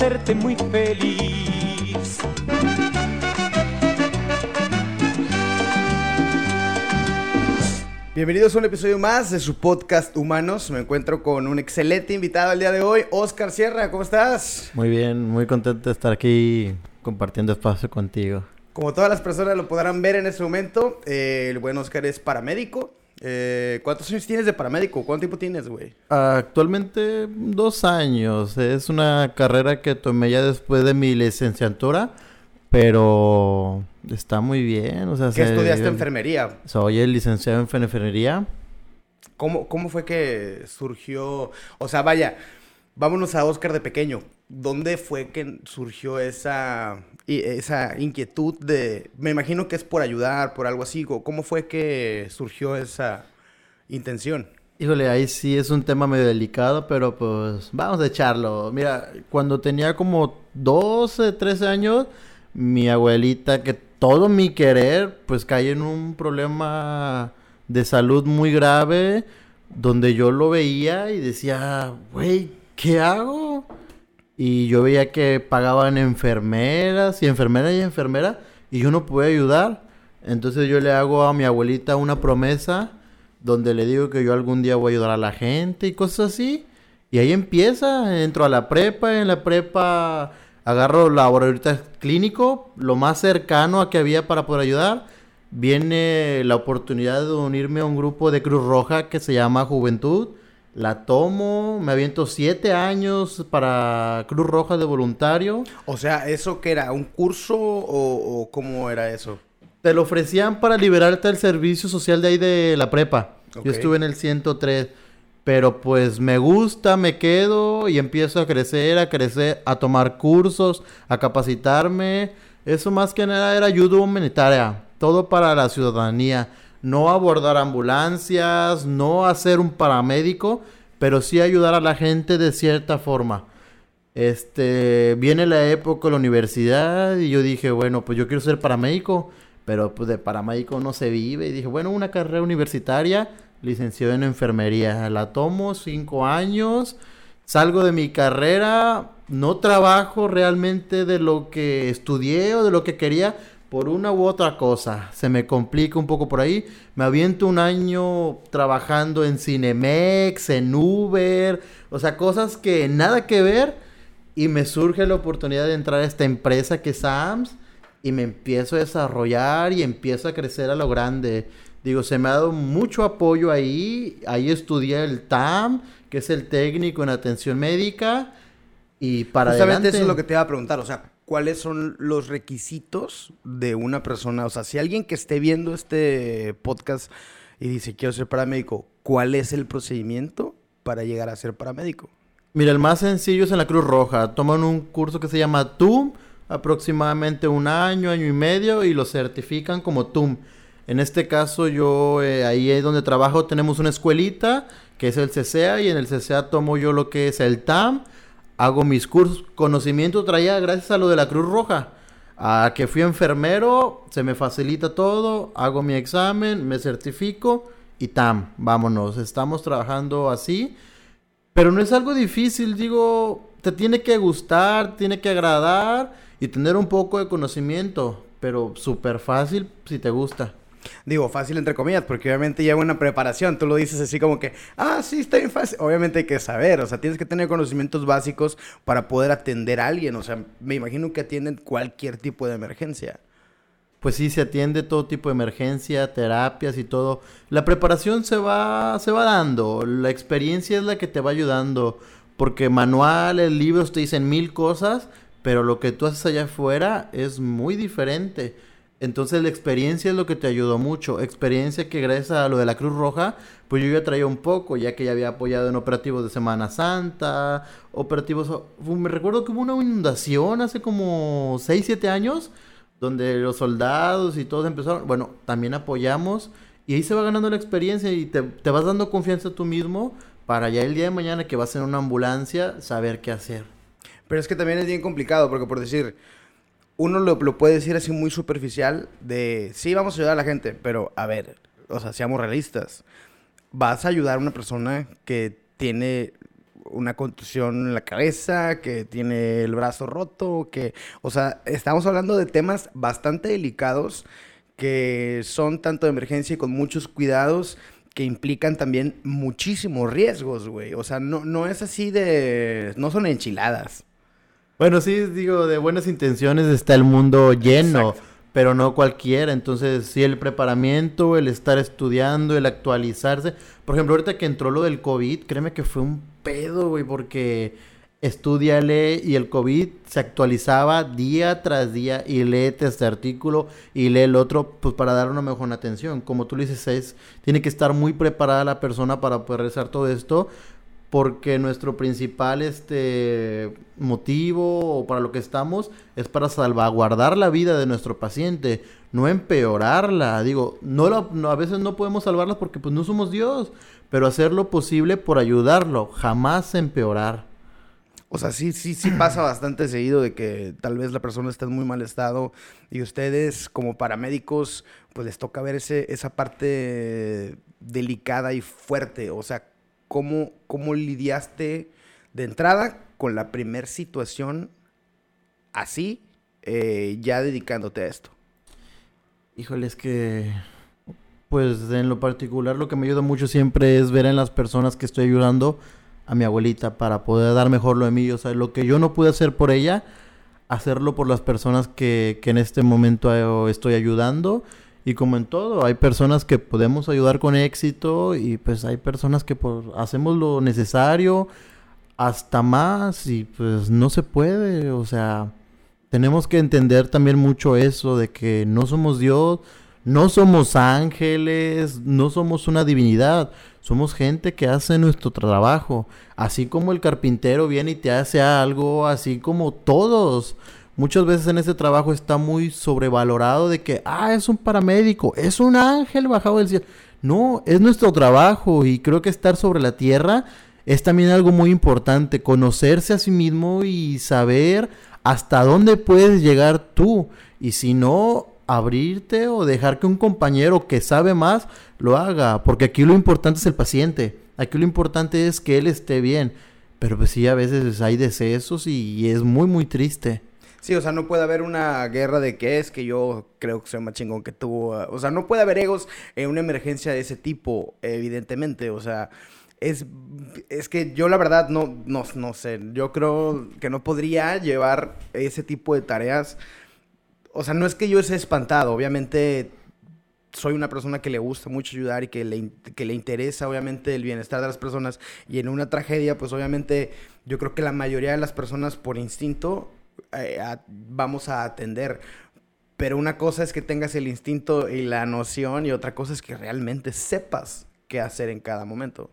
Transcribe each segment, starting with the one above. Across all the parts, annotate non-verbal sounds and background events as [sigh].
hacerte muy feliz. Bienvenidos a un episodio más de su podcast Humanos. Me encuentro con un excelente invitado el día de hoy, Oscar Sierra. ¿Cómo estás? Muy bien, muy contento de estar aquí compartiendo espacio contigo. Como todas las personas lo podrán ver en este momento, eh, el buen Oscar es paramédico. Eh, ¿Cuántos años tienes de paramédico? ¿Cuánto tiempo tienes, güey? Actualmente dos años. Es una carrera que tomé ya después de mi licenciatura, pero está muy bien. O sea, ¿Qué se- estudiaste enfermería? Soy el licenciado en enfermería. ¿Cómo, ¿Cómo fue que surgió? O sea, vaya, vámonos a Oscar de pequeño. ¿Dónde fue que surgió esa, i- esa inquietud de... Me imagino que es por ayudar, por algo así. ¿Cómo- ¿Cómo fue que surgió esa intención? Híjole, ahí sí es un tema medio delicado, pero pues vamos a echarlo. Mira, cuando tenía como 12, 13 años, mi abuelita, que todo mi querer, pues cayó en un problema de salud muy grave, donde yo lo veía y decía, güey, ¿qué hago? Y yo veía que pagaban enfermeras y enfermeras y enfermeras y yo no podía ayudar. Entonces yo le hago a mi abuelita una promesa donde le digo que yo algún día voy a ayudar a la gente y cosas así. Y ahí empieza, entro a la prepa, en la prepa agarro laboratorio clínico, lo más cercano a que había para poder ayudar. Viene la oportunidad de unirme a un grupo de Cruz Roja que se llama Juventud. La tomo, me aviento siete años para Cruz Roja de voluntario. O sea, ¿eso qué era? ¿Un curso o, o cómo era eso? Te lo ofrecían para liberarte del servicio social de ahí de la prepa. Yo estuve en el 103. Pero pues me gusta, me quedo y empiezo a crecer, a crecer, a tomar cursos, a capacitarme. Eso más que nada era ayuda humanitaria. Todo para la ciudadanía. No abordar ambulancias, no hacer un paramédico, pero sí ayudar a la gente de cierta forma. Este, viene la época de la universidad y yo dije, bueno, pues yo quiero ser paramédico, pero pues de paramédico no se vive. Y dije, bueno, una carrera universitaria, licenciado en enfermería. La tomo cinco años, salgo de mi carrera, no trabajo realmente de lo que estudié o de lo que quería por una u otra cosa. Se me complica un poco por ahí. Me aviento un año trabajando en Cinemex, en Uber, o sea, cosas que nada que ver. Y me surge la oportunidad de entrar a esta empresa que es SAMS y me empiezo a desarrollar y empiezo a crecer a lo grande. Digo, se me ha dado mucho apoyo ahí. Ahí estudié el TAM, que es el técnico en atención médica. Y para Justamente adelante. eso es lo que te iba a preguntar. O sea, ¿cuáles son los requisitos de una persona? O sea, si alguien que esté viendo este podcast y dice, quiero ser paramédico, ¿cuál es el procedimiento para llegar a ser paramédico? Mira, el más sencillo es en la Cruz Roja. Toman un curso que se llama TUM, aproximadamente un año, año y medio, y lo certifican como TUM. En este caso, yo eh, ahí es donde trabajo, tenemos una escuelita que es el CCA, y en el CCA tomo yo lo que es el TAM, hago mis cursos. Conocimiento traía gracias a lo de la Cruz Roja. A que fui enfermero, se me facilita todo, hago mi examen, me certifico y TAM, vámonos. Estamos trabajando así. Pero no es algo difícil, digo, te tiene que gustar, tiene que agradar y tener un poco de conocimiento, pero súper fácil si te gusta. Digo, fácil entre comillas, porque obviamente lleva una preparación. Tú lo dices así como que, ah, sí, está bien fácil. Obviamente hay que saber, o sea, tienes que tener conocimientos básicos para poder atender a alguien. O sea, me imagino que atienden cualquier tipo de emergencia. Pues sí, se atiende todo tipo de emergencia, terapias y todo. La preparación se va, se va dando, la experiencia es la que te va ayudando, porque manuales, libros te dicen mil cosas, pero lo que tú haces allá afuera es muy diferente. Entonces la experiencia es lo que te ayudó mucho. Experiencia que gracias a lo de la Cruz Roja, pues yo ya traía un poco, ya que ya había apoyado en operativos de Semana Santa, operativos... Me recuerdo que hubo una inundación hace como 6, 7 años, donde los soldados y todos empezaron... Bueno, también apoyamos y ahí se va ganando la experiencia y te, vas dando confianza tú mismo para ya el día de mañana que vas en una ambulancia saber qué hacer. Pero es que también es bien complicado, porque por decir, uno lo, puede decir así muy superficial de, sí, vamos a ayudar a la gente, pero a ver, o sea, seamos realistas. Vas a ayudar a una persona que tiene una contusión en la cabeza, que tiene el brazo roto, que, o sea, estamos hablando de temas bastante delicados que son tanto de emergencia y con muchos cuidados que implican también muchísimos riesgos, güey. O sea, no, no es así de... no son enchiladas. Bueno, sí, digo, de buenas intenciones está el mundo lleno. Exacto. pero no cualquiera. Entonces, sí, el preparamiento, el estar estudiando, el actualizarse. Por ejemplo, ahorita que entró lo del COVID, créeme que fue un pedo, güey, porque estudiale y el COVID se actualizaba día tras día y léete este artículo y lee el otro, pues para dar una mejor atención. Como tú le dices, es, tiene que estar muy preparada la persona para poder realizar todo esto. Porque nuestro principal este motivo o para lo que estamos es para salvaguardar la vida de nuestro paciente, no empeorarla. Digo, no, no a veces no podemos salvarla porque pues no somos Dios, pero hacer lo posible por ayudarlo, jamás empeorar. O sea, sí, sí, sí pasa bastante seguido de que tal vez la persona está en muy mal estado y ustedes como paramédicos pues les toca ver ese, esa parte delicada y fuerte. O sea, ¿cómo, cómo lidiaste de entrada con la primer situación así, eh, ya dedicándote a esto? Híjole, es que pues en lo particular lo que me ayuda mucho siempre es ver en las personas que estoy ayudando a mi abuelita para poder dar mejor lo de mí. O sea, lo que yo no pude hacer por ella, hacerlo por las personas que, que en este momento eh, estoy ayudando. Y como en todo, hay personas que podemos ayudar con éxito y pues hay personas que pues, hacemos lo necesario hasta más y pues no se puede. O sea, tenemos que entender también mucho eso de que no somos Dios, no somos ángeles, no somos una divinidad, somos gente que hace nuestro trabajo, así como el carpintero viene y te hace algo, así como todos. Muchas veces en ese trabajo está muy sobrevalorado de que, ah, es un paramédico, es un ángel bajado del cielo. No, es nuestro trabajo y creo que estar sobre la tierra es también algo muy importante, conocerse a sí mismo y saber hasta dónde puedes llegar tú. Y si no, abrirte o dejar que un compañero que sabe más lo haga. Porque aquí lo importante es el paciente. Aquí lo importante es que él esté bien. Pero pues sí, a veces hay decesos y es muy, muy triste. Sí, o sea, no puede haber una guerra de que es que yo creo que soy más chingón que tú. O sea, no puede haber egos en una emergencia de ese tipo, evidentemente. O sea, es, es que yo la verdad no, no, no sé. Yo creo que no podría llevar ese tipo de tareas. O sea, no es que yo esté espantado. Obviamente soy una persona que le gusta mucho ayudar y que le, que le interesa obviamente el bienestar de las personas y en una tragedia pues obviamente yo creo que la mayoría de las personas por instinto eh, a- vamos a atender pero una cosa es que tengas el instinto y la noción y otra cosa es que realmente sepas qué hacer en cada momento.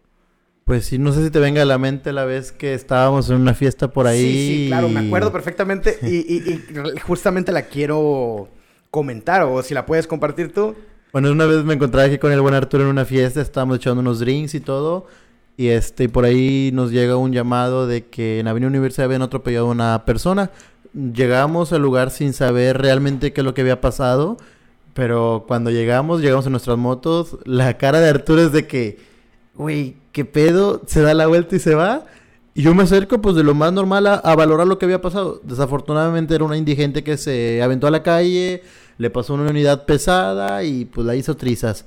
Pues sí, no sé si te venga a la mente la vez que estábamos en una fiesta por ahí. Sí, sí, claro, me acuerdo perfectamente [laughs] y, y- y justamente la quiero comentar o si la puedes compartir tú. Bueno, una vez me encontraba aquí con el buen Arturo en una fiesta, estábamos echando unos drinks y todo. Y este, por ahí nos llega un llamado de que en Avenida Universidad habían atropellado a una persona. Llegamos al lugar sin saber realmente qué es lo que había pasado. Pero cuando llegamos, llegamos en nuestras motos, la cara de Arturo es de que, güey, ¿qué pedo? Se da la vuelta y se va. Y yo me acerco, pues, de lo más normal a, a valorar lo que había pasado. Desafortunadamente era una indigente que se aventó a la calle, le pasó una unidad pesada y pues la hizo trizas.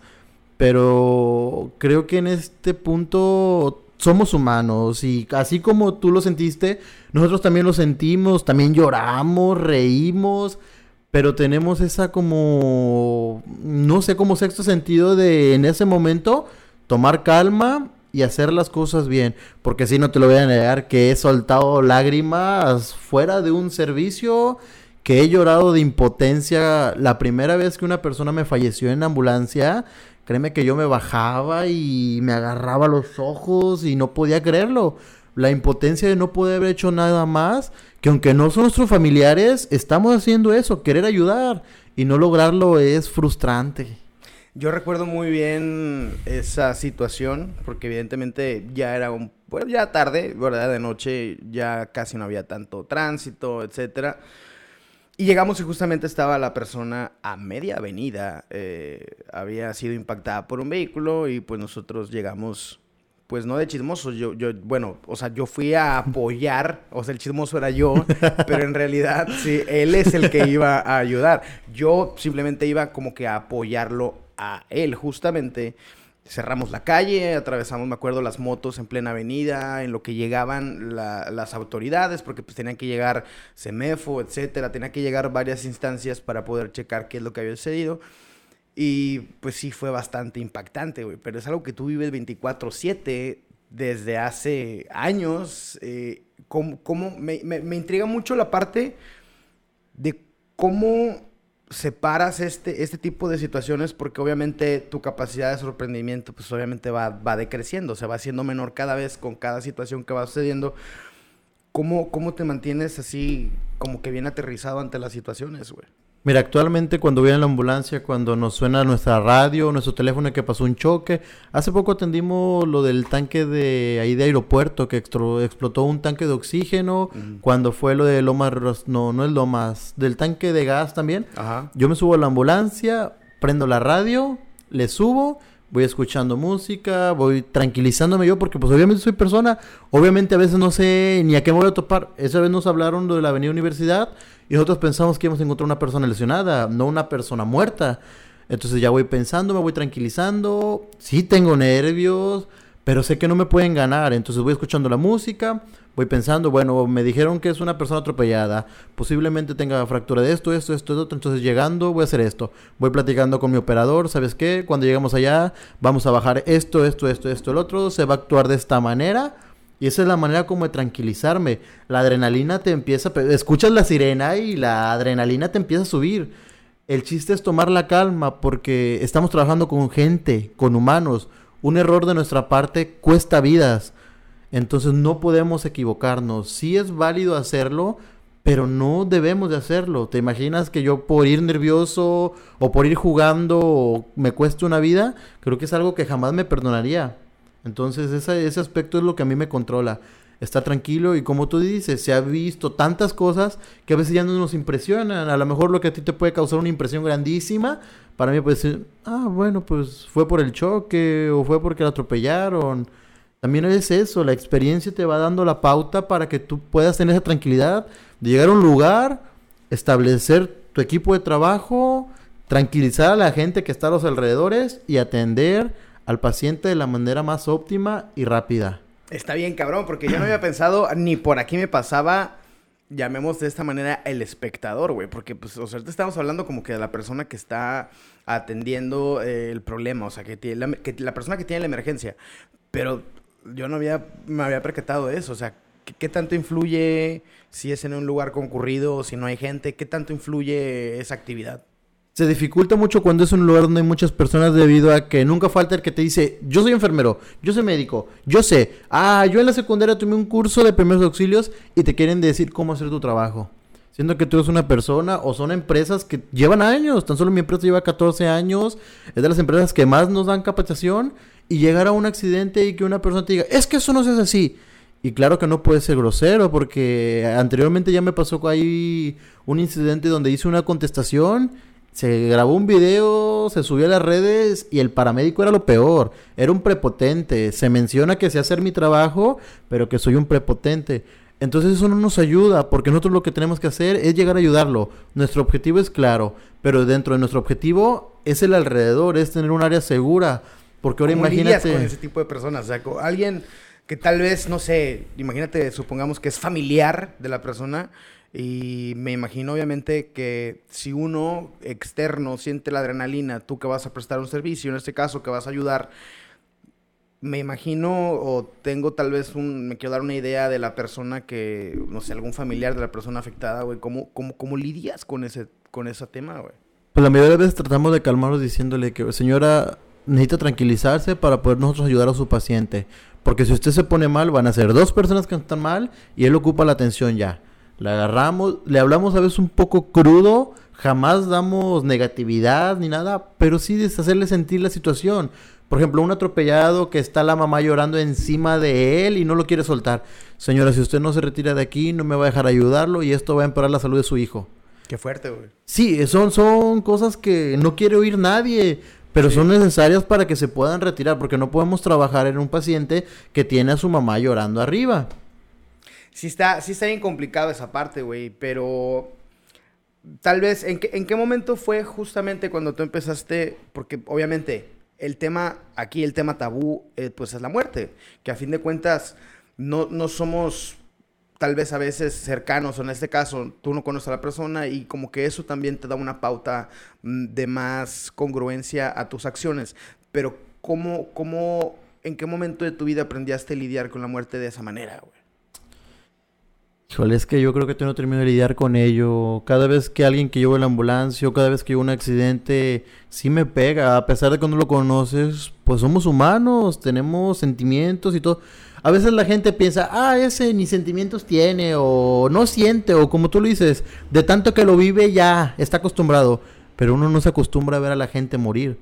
Pero creo que en este punto somos humanos y así como tú lo sentiste, nosotros también lo sentimos, también lloramos, reímos, pero tenemos esa como, no sé, como sexto sentido de en ese momento tomar calma y hacer las cosas bien, porque si no te lo voy a negar que he soltado lágrimas fuera de un servicio, que he llorado de impotencia. La primera vez que una persona me falleció en ambulancia, créeme que yo me bajaba y me agarraba los ojos y no podía creerlo. La impotencia de no poder haber hecho nada más, que aunque no son nuestros familiares, estamos haciendo eso, querer ayudar y no lograrlo es frustrante. Yo recuerdo muy bien esa situación, porque evidentemente ya era un, pues ya tarde, ¿verdad? De noche ya casi no había tanto tránsito, etcétera. Y llegamos y justamente estaba la persona a media avenida, eh, había sido impactada por un vehículo y pues nosotros llegamos pues no de chismoso, yo, yo, bueno, o sea, yo fui a apoyar, o sea, el chismoso era yo, [laughs] pero en realidad, sí, él es el que iba a ayudar. Yo simplemente iba como que a apoyarlo a él, justamente. Cerramos la calle, atravesamos, me acuerdo, las motos en plena avenida, en lo que llegaban las autoridades, porque pues tenían que llegar CEMEFO, etcétera, tenía que llegar varias instancias para poder checar qué es lo que había sucedido. Y pues sí fue bastante impactante, güey. Pero es algo que tú vives 24/7 desde hace años. Eh, cómo, me, me, intriga mucho la parte de cómo separas este, este tipo de situaciones porque obviamente tu capacidad de sorprendimiento pues obviamente va, va decreciendo, se va haciendo menor cada vez con cada situación que va sucediendo. ¿Cómo, ¿Cómo te mantienes así como que bien aterrizado ante las situaciones, güey? Mira, actualmente cuando voy en la ambulancia, cuando nos suena nuestra radio, nuestro teléfono que pasó un choque, hace poco atendimos lo del tanque de ahí de aeropuerto que explotó un tanque de oxígeno, cuando fue lo de Lomas, no, no es Lomas, del tanque de gas también. Ajá. Yo me subo a la ambulancia, prendo la radio, le subo, voy escuchando música, voy tranquilizándome yo porque pues obviamente soy persona, obviamente a veces no sé ni a qué me voy a topar. Esa vez nos hablaron de la Avenida Universidad y nosotros pensamos que íbamos a encontrar una persona lesionada, no una persona muerta. Entonces ya voy pensando, me voy tranquilizando. Sí tengo nervios, pero sé que no me pueden ganar. Entonces voy escuchando la música, voy pensando, bueno, me dijeron que es una persona atropellada. Posiblemente tenga fractura de esto, esto, esto, esto. Entonces llegando voy a hacer esto. Voy platicando con mi operador, ¿sabes qué? Cuando llegamos allá vamos a bajar esto, esto, esto, esto, el otro. Se va a actuar de esta manera y esa es la manera como de tranquilizarme. La adrenalina te empieza, escuchas la sirena y la adrenalina te empieza a subir. El chiste es tomar la calma porque estamos trabajando con gente, con humanos. Un error de nuestra parte cuesta vidas. Entonces no podemos equivocarnos. Sí es válido hacerlo, pero no debemos de hacerlo. ¿Te imaginas que yo por ir nervioso o por ir jugando me cueste una vida? Creo que es algo que jamás me perdonaría. Entonces ese aspecto es lo que a mí me controla. Estar tranquilo y como tú dices, se ha visto tantas cosas que a veces ya no nos impresionan. A lo mejor lo que a ti te puede causar una impresión grandísima, para mí puede ser, ah, bueno, pues fue por el choque o fue porque la atropellaron. También es eso, la experiencia te va dando la pauta para que tú puedas tener esa tranquilidad de llegar a un lugar, establecer tu equipo de trabajo, tranquilizar a la gente que está a los alrededores y atender al paciente de la manera más óptima y rápida. Está bien, cabrón, porque yo no había [clears throat] pensado, ni por aquí me pasaba, llamemos de esta manera, el espectador, güey, porque pues, o sea, ahorita estamos hablando como que de la persona que está atendiendo eh, el problema, o sea, que, tiene la, que la persona que tiene la emergencia, pero yo no había, me había percatado eso, o sea, ¿qué, ¿qué, tanto influye si es en un lugar concurrido o si no hay gente? ¿Qué tanto influye esa actividad? Se dificulta mucho cuando es un lugar donde hay muchas personas debido a que nunca falta el que te dice, yo soy enfermero, yo soy médico, yo sé, ah, yo en la secundaria tomé un curso de primeros auxilios y te quieren decir cómo hacer tu trabajo. Siendo que tú eres una persona o son empresas que llevan años, tan solo mi empresa lleva 14 años, es de las empresas que más nos dan capacitación y llegar a un accidente y que una persona te diga, es que eso no se hace así. Y claro que no puede ser grosero porque anteriormente ya me pasó ahí un incidente donde hice una contestación se grabó un video, se subió a las redes y el paramédico era lo peor. Era un prepotente. Se menciona que sé hacer mi trabajo, pero que soy un prepotente. Entonces eso no nos ayuda, porque nosotros lo que tenemos que hacer es llegar a ayudarlo. Nuestro objetivo es claro, pero dentro de nuestro objetivo es el alrededor, es tener un área segura. Porque ahora imagínate... con ese tipo de personas? O sea, alguien que tal vez, no sé, imagínate, supongamos que es familiar de la persona y me imagino obviamente que si uno externo siente la adrenalina, tú que vas a prestar un servicio, en este caso que vas a ayudar, me imagino o tengo tal vez un, me quiero dar una idea de la persona que, no sé, algún familiar de la persona afectada, güey, ¿cómo, cómo, cómo lidias con ese, con ese tema, güey? Pues la mayoría de veces tratamos de calmarlos diciéndole que, señora, necesita tranquilizarse para poder nosotros ayudar a su paciente. Porque si usted se pone mal, van a ser dos personas que están mal y él ocupa la atención ya. Le agarramos, le hablamos a veces un poco crudo, jamás damos negatividad ni nada, pero sí hacerle sentir la situación. Por ejemplo, un atropellado que está la mamá llorando encima de él y no lo quiere soltar. Señora, si usted no se retira de aquí, no me va a dejar ayudarlo y esto va a empeorar la salud de su hijo. Qué fuerte, güey. Sí, son, son cosas que no quiere oír nadie. Pero son necesarias para que se puedan retirar, porque no podemos trabajar en un paciente que tiene a su mamá llorando arriba. Sí está, sí está bien complicado esa parte, güey, pero tal vez, ¿en qué, ¿en qué momento fue justamente cuando tú empezaste? Porque obviamente el tema, aquí el tema tabú, eh, pues es la muerte, que a fin de cuentas no, no somos tal vez a veces cercanos, o en este caso tú no conoces a la persona y como que eso también te da una pauta mm, de más congruencia a tus acciones. Pero ¿cómo, cómo, en qué momento de tu vida aprendiste a lidiar con la muerte de esa manera, güey? Es que yo creo que tú no termino de lidiar con ello. Cada vez que alguien que llevo la ambulancia o cada vez que hay un accidente, sí me pega. A pesar de que no lo conoces, pues somos humanos, tenemos sentimientos y todo. A veces la gente piensa, ah, ese ni sentimientos tiene, o no siente, o como tú lo dices, de tanto que lo vive ya está acostumbrado. Pero uno no se acostumbra a ver a la gente morir.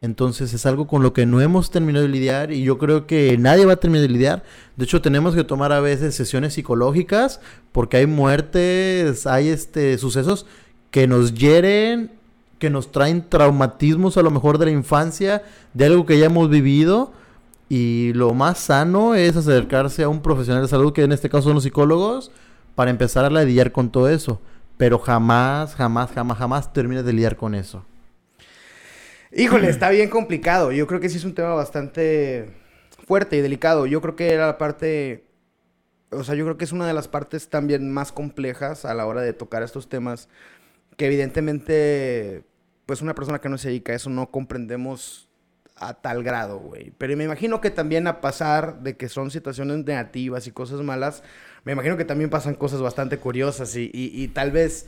Entonces es algo con lo que no hemos terminado de lidiar y yo creo que nadie va a terminar de lidiar. De hecho, tenemos que tomar a veces sesiones psicológicas porque hay muertes, hay este sucesos que nos hieren, que nos traen traumatismos a lo mejor de la infancia, de algo que ya hemos vivido. Y lo más sano es acercarse a un profesional de salud, que en este caso son los psicólogos, para empezar a lidiar con todo eso. Pero jamás, jamás, jamás, jamás termines de lidiar con eso. Híjole, está bien complicado. Yo creo que sí es un tema bastante fuerte y delicado. Yo creo que era la parte, o sea, yo creo que es una de las partes también más complejas a la hora de tocar estos temas, que evidentemente, pues una persona que no se dedica a eso no comprendemos a tal grado, güey. Pero me imagino que también a pasar de que son situaciones negativas y cosas malas, me imagino que también pasan cosas bastante curiosas y, y, y tal vez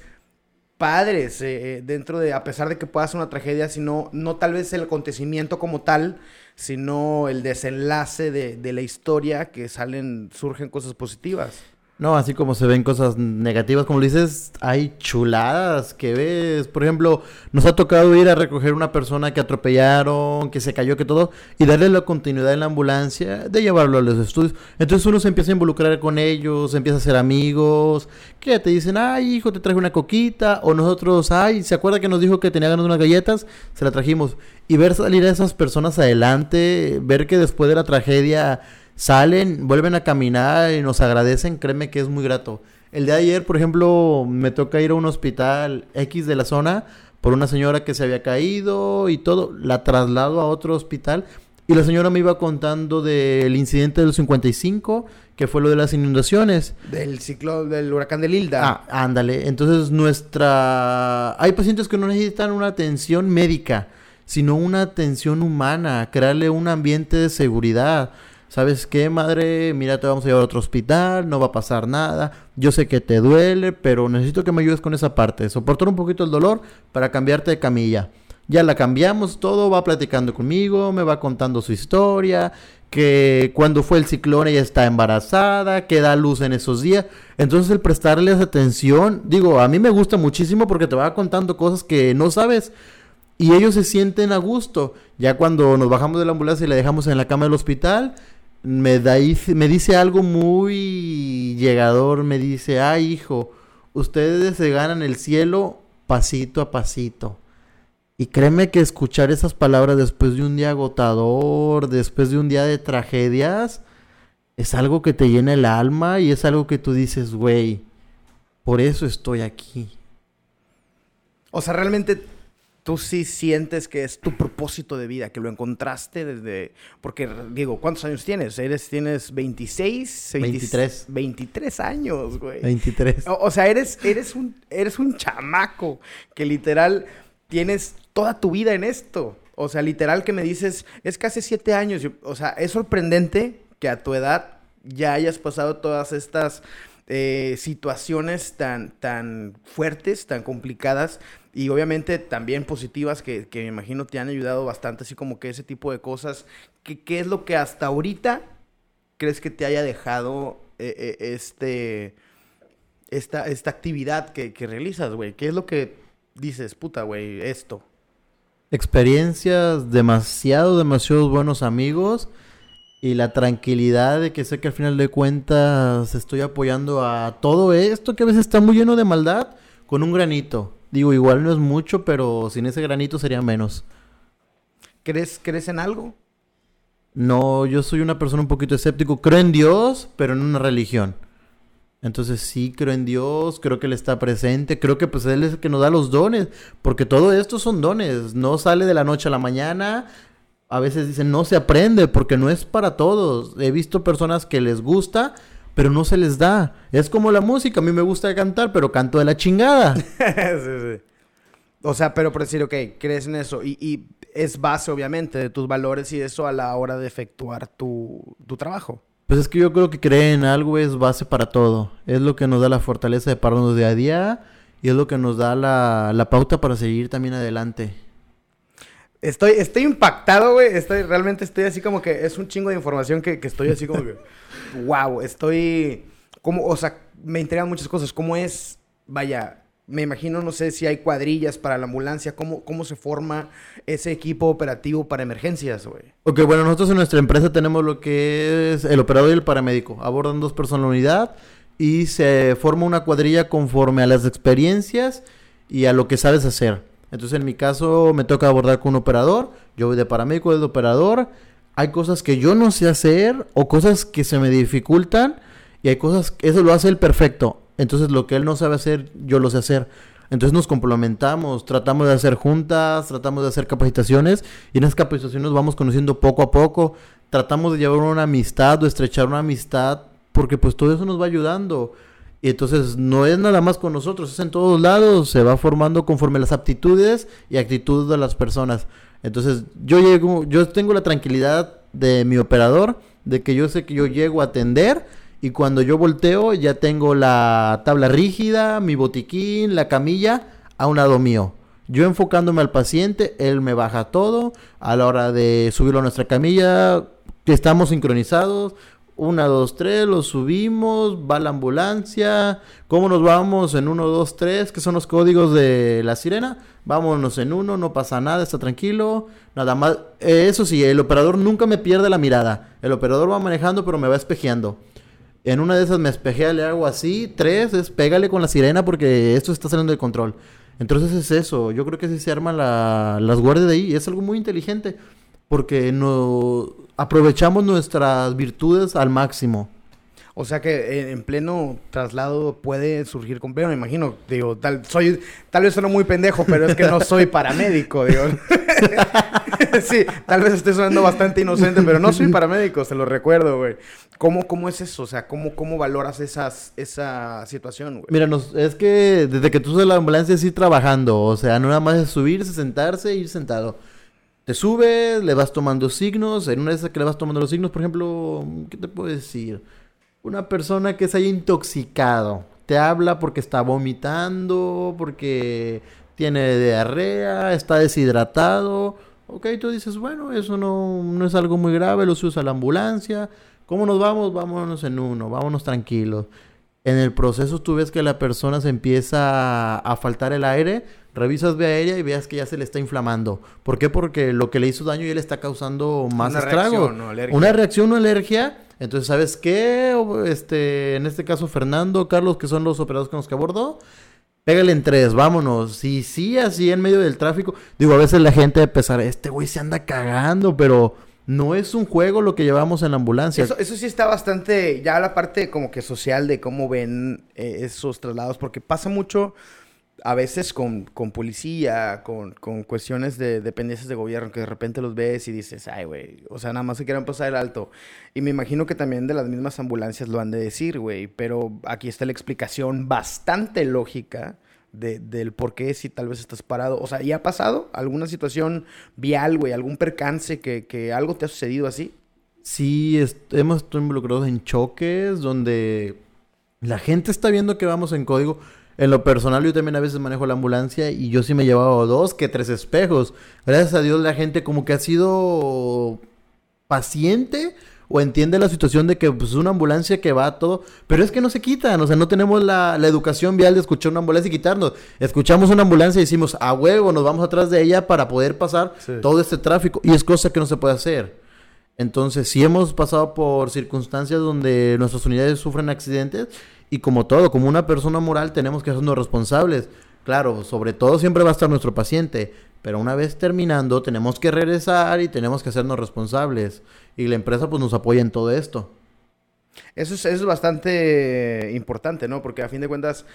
padres eh, eh, dentro de, a pesar de que pueda ser una tragedia, sino no tal vez el acontecimiento como tal, sino el desenlace de, de la historia que salen, surgen cosas positivas. No, así como se ven cosas negativas, como dices, hay chuladas que ves. Por ejemplo, nos ha tocado ir a recoger una persona que atropellaron, que se cayó, que todo, y darle la continuidad en la ambulancia de llevarlo a los estudios. Entonces uno se empieza a involucrar con ellos, empieza a ser amigos, que te dicen, ay, hijo, te traje una coquita, o nosotros, ay, ¿se acuerda que nos dijo que tenía ganas de unas galletas? Se la trajimos. Y ver salir a esas personas adelante, ver que después de la tragedia salen, vuelven a caminar y nos agradecen, créeme que es muy grato. El de ayer, por ejemplo, me toca ir a un hospital X de la zona por una señora que se había caído y todo, la traslado a otro hospital y la señora me iba contando del incidente del 55, que fue lo de las inundaciones. Del ciclo del huracán de Lilda. Ah, ándale. Entonces nuestra... Hay pacientes que no necesitan una atención médica, sino una atención humana, crearle un ambiente de seguridad. ¿Sabes qué, madre? Mira, te vamos a llevar a otro hospital, no va a pasar nada. Yo sé que te duele, pero necesito que me ayudes con esa parte. Soportar un poquito el dolor para cambiarte de camilla. Ya la cambiamos, todo va platicando conmigo, me va contando su historia, que cuando fue el ciclón ella está embarazada, que da luz en esos días. Entonces el prestarles atención, digo, a mí me gusta muchísimo porque te va contando cosas que no sabes. Y ellos se sienten a gusto. Ya cuando nos bajamos de la ambulancia y la dejamos en la cama del hospital, me, me dice algo muy llegador, me dice, ay hijo, ustedes se ganan el cielo pasito a pasito. Y créeme que escuchar esas palabras después de un día agotador, después de un día de tragedias, es algo que te llena el alma y es algo que tú dices, güey, por eso estoy aquí. O sea, realmente tú sí sientes que es tu propósito de vida, que lo encontraste desde... Porque, digo, ¿cuántos años tienes? ¿Eres, ¿Tienes 26? 23. 23 años, güey. 23. O, o, sea, eres, eres, un, eres un chamaco que literal tienes toda tu vida en esto. O sea, literal que me dices, es casi siete años. O sea, es sorprendente que a tu edad ya hayas pasado todas estas eh, situaciones tan, tan fuertes, tan complicadas y obviamente también positivas que, que, me imagino te han ayudado bastante, así como que ese tipo de cosas. ¿Qué, qué es lo que hasta ahorita crees que te haya dejado eh, eh, este, esta, esta actividad que, que realizas, güey? ¿Qué es lo que dices, puta, güey, esto? Experiencias, demasiado, demasiados buenos amigos y la tranquilidad de que sé que al final de cuentas estoy apoyando a todo esto que a veces está muy lleno de maldad con un granito. Digo, igual no es mucho, pero sin ese granito sería menos. ¿Crees, ¿Crees en algo? No, yo soy una persona un poquito escéptico. Creo en Dios, pero en una religión. Entonces sí creo en Dios, creo que Él está presente, creo que pues Él es el que nos da los dones, porque todo esto son dones, no sale de la noche a la mañana. A veces dicen no se aprende porque no es para todos. He visto personas que les gusta, pero no se les da. Es como la música, a mí me gusta cantar, pero canto de la chingada. [laughs] sí, sí. O sea, pero por decir, ok, crees en eso y, y es base obviamente de tus valores y eso a la hora de efectuar tu, tu trabajo. Pues es que yo creo que creer en algo es base para todo. Es lo que nos da la fortaleza de pararnos día a día y es lo que nos da la, la pauta para seguir también adelante. Estoy, estoy impactado, güey. Estoy, realmente estoy así como que es un chingo de información que, que estoy así como que. [laughs] wow, estoy. Como, o sea, me intrigan muchas cosas. ¿Cómo es? Vaya, me imagino, no sé si hay cuadrillas para la ambulancia. ¿Cómo, cómo se forma ese equipo operativo para emergencias, güey? Ok, bueno, nosotros en nuestra empresa tenemos lo que es el operador y el paramédico. Abordan dos personas en la unidad y se forma una cuadrilla conforme a las experiencias y a lo que sabes hacer. Entonces, en mi caso, me toca abordar con un operador. Yo voy de paramédico, de operador. Hay cosas que yo no sé hacer o cosas que se me dificultan. Y hay cosas, eso lo hace el perfecto. Entonces, lo que él no sabe hacer, yo lo sé hacer. Entonces nos complementamos, tratamos de hacer juntas, tratamos de hacer capacitaciones y en esas capacitaciones nos vamos conociendo poco a poco. Tratamos de llevar una amistad o estrechar una amistad porque pues todo eso nos va ayudando. Y entonces no es nada más con nosotros, es en todos lados, se va formando conforme las aptitudes y actitudes de las personas. Entonces yo llego, yo tengo la tranquilidad de mi operador, de que yo sé que yo llego a atender y cuando yo volteo ya tengo la tabla rígida, mi botiquín, la camilla a un lado mío. Yo enfocándome al paciente, él me baja todo. A la hora de subirlo a nuestra camilla, estamos sincronizados. Una, dos, tres, lo subimos, va la ambulancia. ¿Cómo nos vamos? En uno, dos, tres, que son los códigos de la sirena. Vámonos en uno, no pasa nada, está tranquilo. Nada más. Eh, eso sí, el operador nunca me pierde la mirada. El operador va manejando, pero me va espejeando. En una de esas me espejea, le hago así. Tres, es pégale con la sirena porque esto está saliendo de control. Entonces es eso. Yo creo que así se arman la, las guardias de ahí. Es algo muy inteligente. Porque no aprovechamos nuestras virtudes al máximo. O sea que en, en pleno traslado puede surgir con me imagino, digo, tal, soy, tal vez sueno muy pendejo, pero es que no soy paramédico, [laughs] digo. [laughs] sí, tal vez esté sonando bastante inocente, pero no soy paramédico, se lo recuerdo, güey. ¿Cómo, ¿Cómo es eso? O sea, ¿cómo, cómo valoras esas, esa situación, güey? Mira, nos, es que desde que tú usas la ambulancia sí trabajando, o sea, no nada más es subirse, sentarse e ir sentado. Te subes, le vas tomando signos, en una de esas que le vas tomando los signos, por ejemplo, ¿qué te puedo decir? Una persona que se haya intoxicado, te habla porque está vomitando, porque tiene diarrea, está deshidratado. Ok, tú dices, bueno, eso no, no es algo muy grave, lo usa la ambulancia. ¿Cómo nos vamos? Vámonos en uno, vámonos tranquilos. En el proceso tú ves que la persona se empieza a, a faltar el aire, revisas vía aérea y veas que ya se le está inflamando. ¿Por qué? Porque lo que le hizo daño ya le está causando más Una estrago. reacción o alergia. Una reacción o alergia. Entonces, ¿sabes qué? Este, en este caso, Fernando, Carlos, que son los operadores con los que abordó. Pégale en tres, vámonos. Sí, sí, así en medio del tráfico. Digo, a veces la gente de pesar, este güey se anda cagando, pero no es un juego lo que llevamos en la ambulancia. Eso, eso sí está bastante, ya la parte como que social de cómo ven eh, esos traslados, porque pasa mucho a veces con, con policía, con, con cuestiones de dependencias de gobierno, que de repente los ves y dices, ay, güey, o sea, nada más se quieren pasar el alto. Y me imagino que también de las mismas ambulancias lo han de decir, güey, pero aquí está la explicación bastante lógica. De, del por qué si tal vez estás parado. O sea, ¿ya ha pasado alguna situación vial, güey? ¿Algún percance que, que algo te ha sucedido así? Sí, hemos estado involucrados en choques donde la gente está viendo que vamos en código. En lo personal, yo también a veces manejo la ambulancia y yo sí me he llevado dos que tres espejos. Gracias a Dios, la gente como que ha sido paciente o entiende la situación de que pues, es una ambulancia que va a todo. Pero es que no se quitan, o sea, no tenemos la, la educación vial de escuchar una ambulancia y quitarnos. Escuchamos una ambulancia y decimos, a huevo, nos vamos atrás de ella para poder pasar Sí. todo este tráfico. Y es cosa que no se puede hacer. Entonces, sí hemos pasado por circunstancias donde nuestras unidades sufren accidentes y como todo, como una persona moral tenemos que hacernos responsables. Claro, sobre todo siempre va a estar nuestro paciente, Pero una vez terminando, tenemos que regresar y tenemos que hacernos responsables. Y la empresa pues nos apoya en todo esto. Eso es, eso es bastante importante, ¿no? Porque a fin de cuentas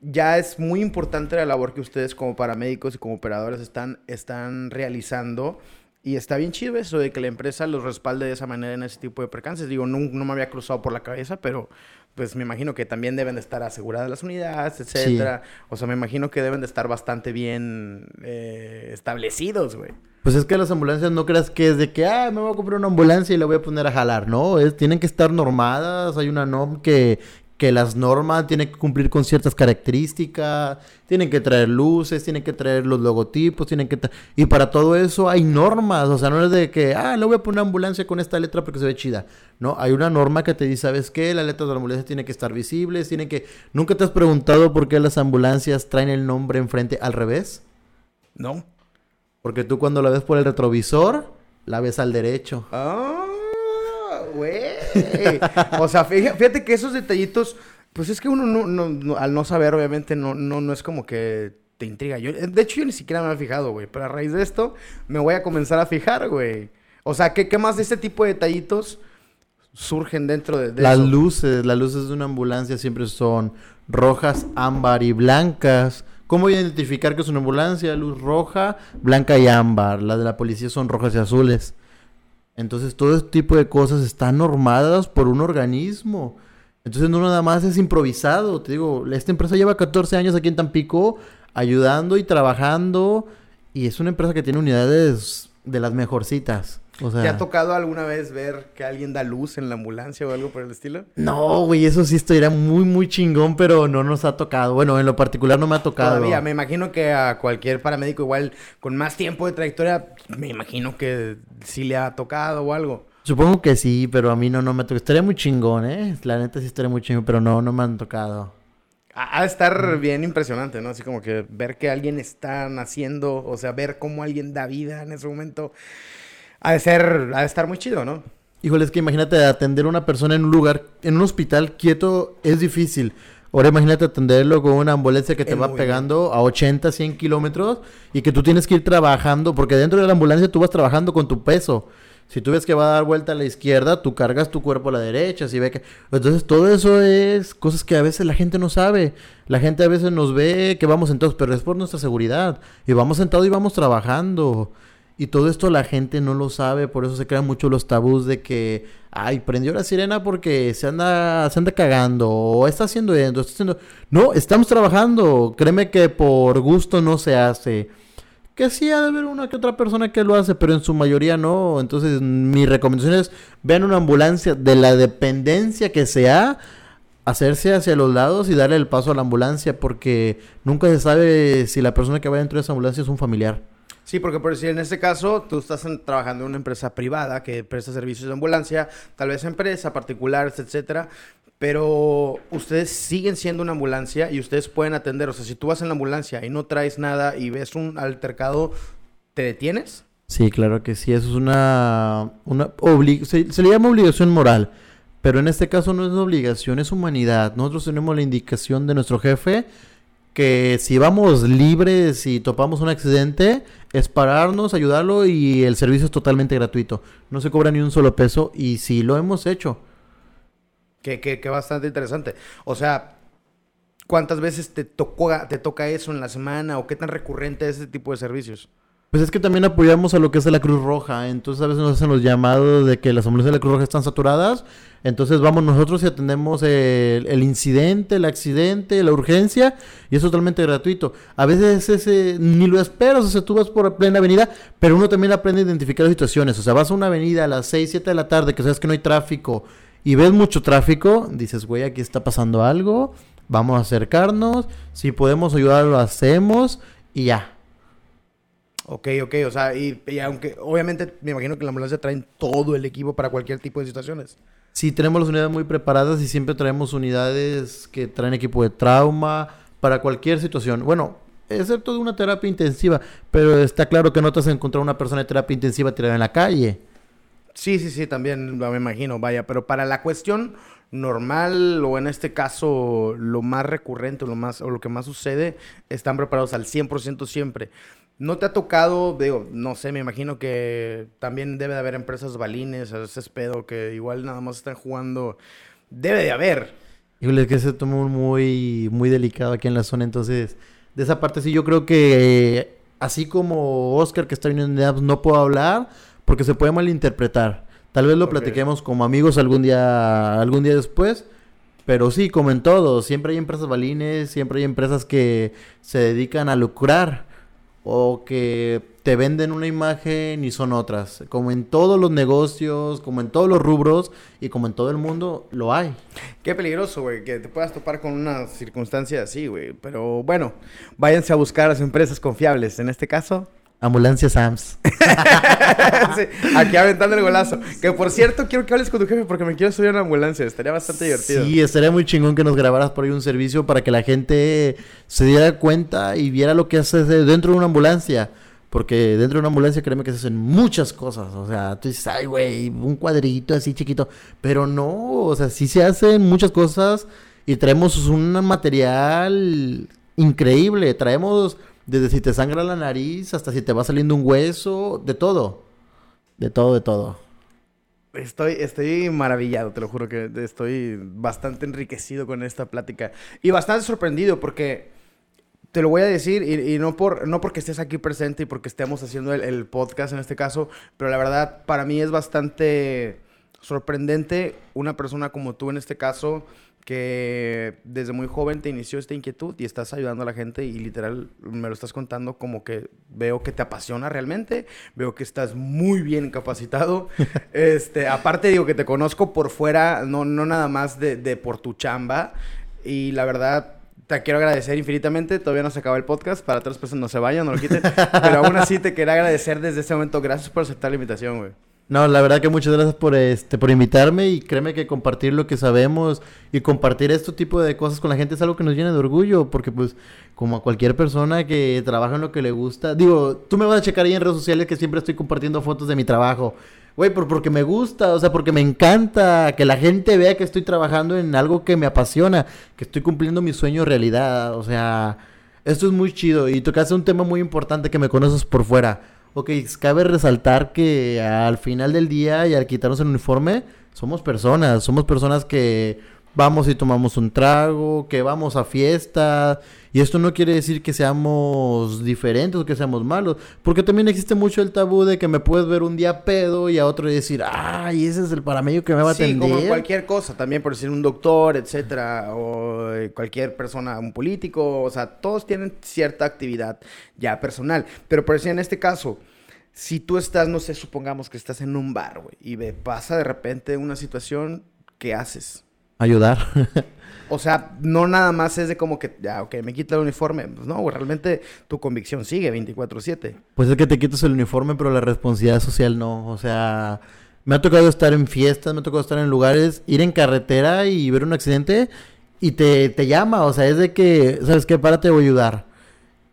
ya es muy importante la labor que ustedes como paramédicos y como operadores están, están realizando. Y está bien chido eso de que la empresa los respalde de esa manera en ese tipo de percances. Digo, no, no me había cruzado por la cabeza, pero pues me imagino que también deben de estar aseguradas las unidades, etcétera. O sea, me imagino que deben de estar bastante bien eh, establecidos, güey. Pues es que las ambulancias no creas que es de que, ah, me voy a comprar una ambulancia y la voy a poner a jalar, ¿no? Es, tienen que estar normadas, hay una NOM que, que las normas tienen que cumplir con ciertas características, tienen que traer luces, tienen que traer los logotipos, tienen que... Y para todo eso hay normas, o sea, no es de que, ah, le voy a poner una ambulancia con esta letra porque se ve chida. No, hay una norma que te dice, ¿sabes qué? Las letras de la ambulancia tienen que estar visibles, tienen que... ¿Nunca te has preguntado por qué las ambulancias traen el nombre enfrente al revés? No. Porque tú cuando la ves por el retrovisor, la ves al derecho. Ah güey. o sea, fíjate, que esos detallitos, pues es que uno no, al no saber, obviamente, no, no, no es como que te intriga. Yo, de hecho, yo ni siquiera me había fijado, güey. Pero a raíz de esto, me voy a comenzar a fijar, güey. O sea, ¿qué, más de este tipo de detallitos surgen dentro de, Las luces, las luces de una ambulancia siempre son rojas, ámbar y blancas. ¿Cómo identificar que es una ambulancia? Luz roja, blanca y ámbar. Las de la policía son rojas y azules. Entonces todo este tipo de cosas están normadas por un organismo. Entonces no nada más es improvisado. Te digo, esta empresa lleva 14 años aquí en Tampico ayudando y trabajando. Y es una empresa que tiene unidades de las mejorcitas. ¿Te ha tocado alguna vez ver que alguien da luz en la ambulancia o algo por el estilo? No, güey, eso sí esto era muy, muy chingón, pero no nos ha tocado. Bueno, en lo particular no me ha tocado. Todavía, me imagino que a cualquier paramédico igual con más tiempo de trayectoria, me imagino que sí le ha tocado o algo. Supongo que sí, pero a mí no, no me tocado. Estaría muy chingón, ¿eh? La neta sí estaría muy chingón, pero no, no me han tocado. Ha de estar bien impresionante, ¿no? Así como que ver que alguien está naciendo, o sea, ver cómo alguien da vida en ese momento ha de ser, ha de estar muy chido, ¿no? Híjole, es que imagínate atender a una persona en un lugar, en un hospital quieto, es difícil. Ahora imagínate atenderlo con una ambulancia que te va pegando a 80, 100 kilómetros y que tú tienes que ir trabajando, porque dentro de la ambulancia tú vas trabajando con tu peso. Si tú ves que va a dar vuelta a la izquierda, tú cargas tu cuerpo a la derecha. Si ve que... Entonces todo eso es cosas que a veces la gente no sabe. La gente a veces nos ve que vamos sentados, pero es por nuestra seguridad. Y vamos sentados y vamos trabajando. Y todo esto la gente no lo sabe, por eso se crean mucho los tabús de que, ay, prendió la sirena porque se anda, se anda cagando, o está haciendo esto, está haciendo... No, estamos trabajando, créeme que por gusto no se hace. Que sí ha de haber una que otra persona que lo hace, pero en su mayoría no. Entonces, mi recomendación es, vean una ambulancia de la dependencia que sea, hacerse hacia los lados y darle el paso a la ambulancia, porque nunca se sabe si la persona que va dentro de esa ambulancia es un familiar. Sí, porque por decir, en este caso, tú estás trabajando en una empresa privada que presta servicios de ambulancia, tal vez empresa, particulares, etcétera, pero ustedes siguen siendo una ambulancia y ustedes pueden atender. O sea, si tú vas en la ambulancia y no traes nada y ves un altercado, ¿te detienes? Sí, claro que sí. Eso es una... una se, se le llama obligación moral. Pero en este caso no es obligación, es humanidad. Nosotros tenemos la indicación de nuestro jefe que si vamos libres y topamos un accidente, es pararnos, ayudarlo y el servicio es totalmente gratuito. No se cobra ni un solo peso y sí lo hemos hecho. Que, que, que bastante interesante. O sea, ¿cuántas veces te, tocó, te toca eso en la semana o qué tan recurrente es ese tipo de servicios? Pues es que también apoyamos a lo que es la Cruz Roja. Entonces a veces nos hacen los llamados de que las ambulancias de la Cruz Roja están saturadas. Entonces vamos nosotros y atendemos el, incidente, el accidente, la urgencia. Y es totalmente gratuito. A veces ese, ni lo esperas. O sea, tú vas por plena avenida. Pero uno también aprende a identificar las situaciones. O sea, vas a una avenida a las 6, 7 de la tarde que sabes que no hay tráfico. Y ves mucho tráfico. Dices, güey, aquí está pasando algo. Vamos a acercarnos. Si podemos ayudar, lo hacemos. Y ya Ok, ok, o sea, y, aunque obviamente me imagino que la ambulancia traen todo el equipo para cualquier tipo de situaciones. Sí, tenemos las unidades muy preparadas y siempre traemos unidades que traen equipo de trauma para cualquier situación. Bueno, excepto de una terapia intensiva, pero está claro que no te has encontrado una persona de terapia intensiva tirada en la calle. Sí, sí, sí, también me imagino, vaya, pero para la cuestión normal o en este caso lo más recurrente o lo, más, o lo que más sucede, están preparados al 100% siempre. ¿No te ha tocado, digo, no sé, me imagino que también debe de haber empresas balines, a ese pedo que igual nada más están jugando? Debe de haber. Híjole, es que se tomó muy, muy delicado aquí en la zona, entonces, de esa parte sí yo creo que, eh, así como Oscar que está viniendo en Apps, no puedo hablar porque se puede malinterpretar. Tal vez lo Ok. platiquemos como amigos algún día, algún día después. Pero sí, como en todo, siempre hay empresas balines, siempre hay empresas que se dedican a lucrar o que te venden una imagen y son otras. Como en todos los negocios, como en todos los rubros y como en todo el mundo, lo hay. Qué peligroso, güey, que te puedas topar con una circunstancia así, güey. Pero bueno, váyanse a buscar a las empresas confiables. En este caso, Ambulancia Sams. [laughs] Sí, aquí aventando el golazo. Que por cierto, quiero que hables con tu jefe porque me quiero subir a una ambulancia. Estaría bastante divertido. Sí, estaría muy chingón que nos grabaras por ahí un servicio para que la gente se diera cuenta y viera lo que haces de- dentro de una ambulancia. Porque dentro de una ambulancia, créeme que se hacen muchas cosas. O sea, tú dices, ay, güey, un cuadrito así chiquito. Pero no, o sea, sí se hacen muchas cosas y traemos un material increíble. Traemos desde si te sangra la nariz hasta si te va saliendo un hueso, de todo. De todo, de todo. Estoy, estoy maravillado, te lo juro que estoy bastante enriquecido con esta plática. Y bastante sorprendido porque te lo voy a decir, y, no, por, no porque estés aquí presente y porque estemos haciendo el podcast en este caso, pero la verdad para mí es bastante sorprendente una persona como tú en este caso que desde muy joven te inició esta inquietud y estás ayudando a la gente y literal me lo estás contando como que veo que te apasiona realmente, veo que estás muy bien capacitado. [laughs] este, aparte digo que te conozco por fuera, no, no nada más de, de por tu chamba y la verdad te quiero agradecer infinitamente. Todavía no se acaba el podcast. Para las personas no se vayan, no lo quiten. [laughs] Pero aún así te quería agradecer desde este momento. Gracias por aceptar la invitación, güey. No, la verdad que muchas gracias por este por invitarme y créeme que compartir lo que sabemos y compartir este tipo de cosas con la gente es algo que nos llena de orgullo porque pues como a cualquier persona que trabaja en lo que le gusta, digo, tú me vas a checar ahí en redes sociales que siempre estoy compartiendo fotos de mi trabajo. Güey, por, porque me gusta, o sea, porque me encanta que la gente vea que estoy trabajando en algo que me apasiona, que estoy cumpliendo mi sueño realidad, o sea, esto es muy chido y tocaste un tema muy importante que me conoces por fuera. Ok, cabe resaltar que al final del día y al quitarnos el uniforme, somos personas, somos personas que vamos y tomamos un trago, que vamos a fiestas, y esto no quiere decir que seamos diferentes o que seamos malos, porque también existe mucho el tabú de que me puedes ver un día pedo y a otro decir, ay, ese es el paramedio que me va a Sí, atender. como cualquier cosa. También por decir un doctor, etcétera. O eh, cualquier persona, un político. O sea, todos tienen cierta actividad ya personal. Pero por decir en este caso... Si tú estás, no sé, supongamos que estás en un bar, güey, y pasa de repente una situación, ¿qué haces? Ayudar. O sea, no nada más es de como que, ya, ok, me quita el uniforme. Pues no, realmente tu convicción sigue 24-7. Pues es que te quitas el uniforme, pero la responsabilidad social no. O sea, me ha tocado estar en fiestas, me ha tocado estar en lugares, ir en carretera y ver un accidente y te, te llama. O sea, es de que, ¿sabes qué? Párate, voy a ayudar.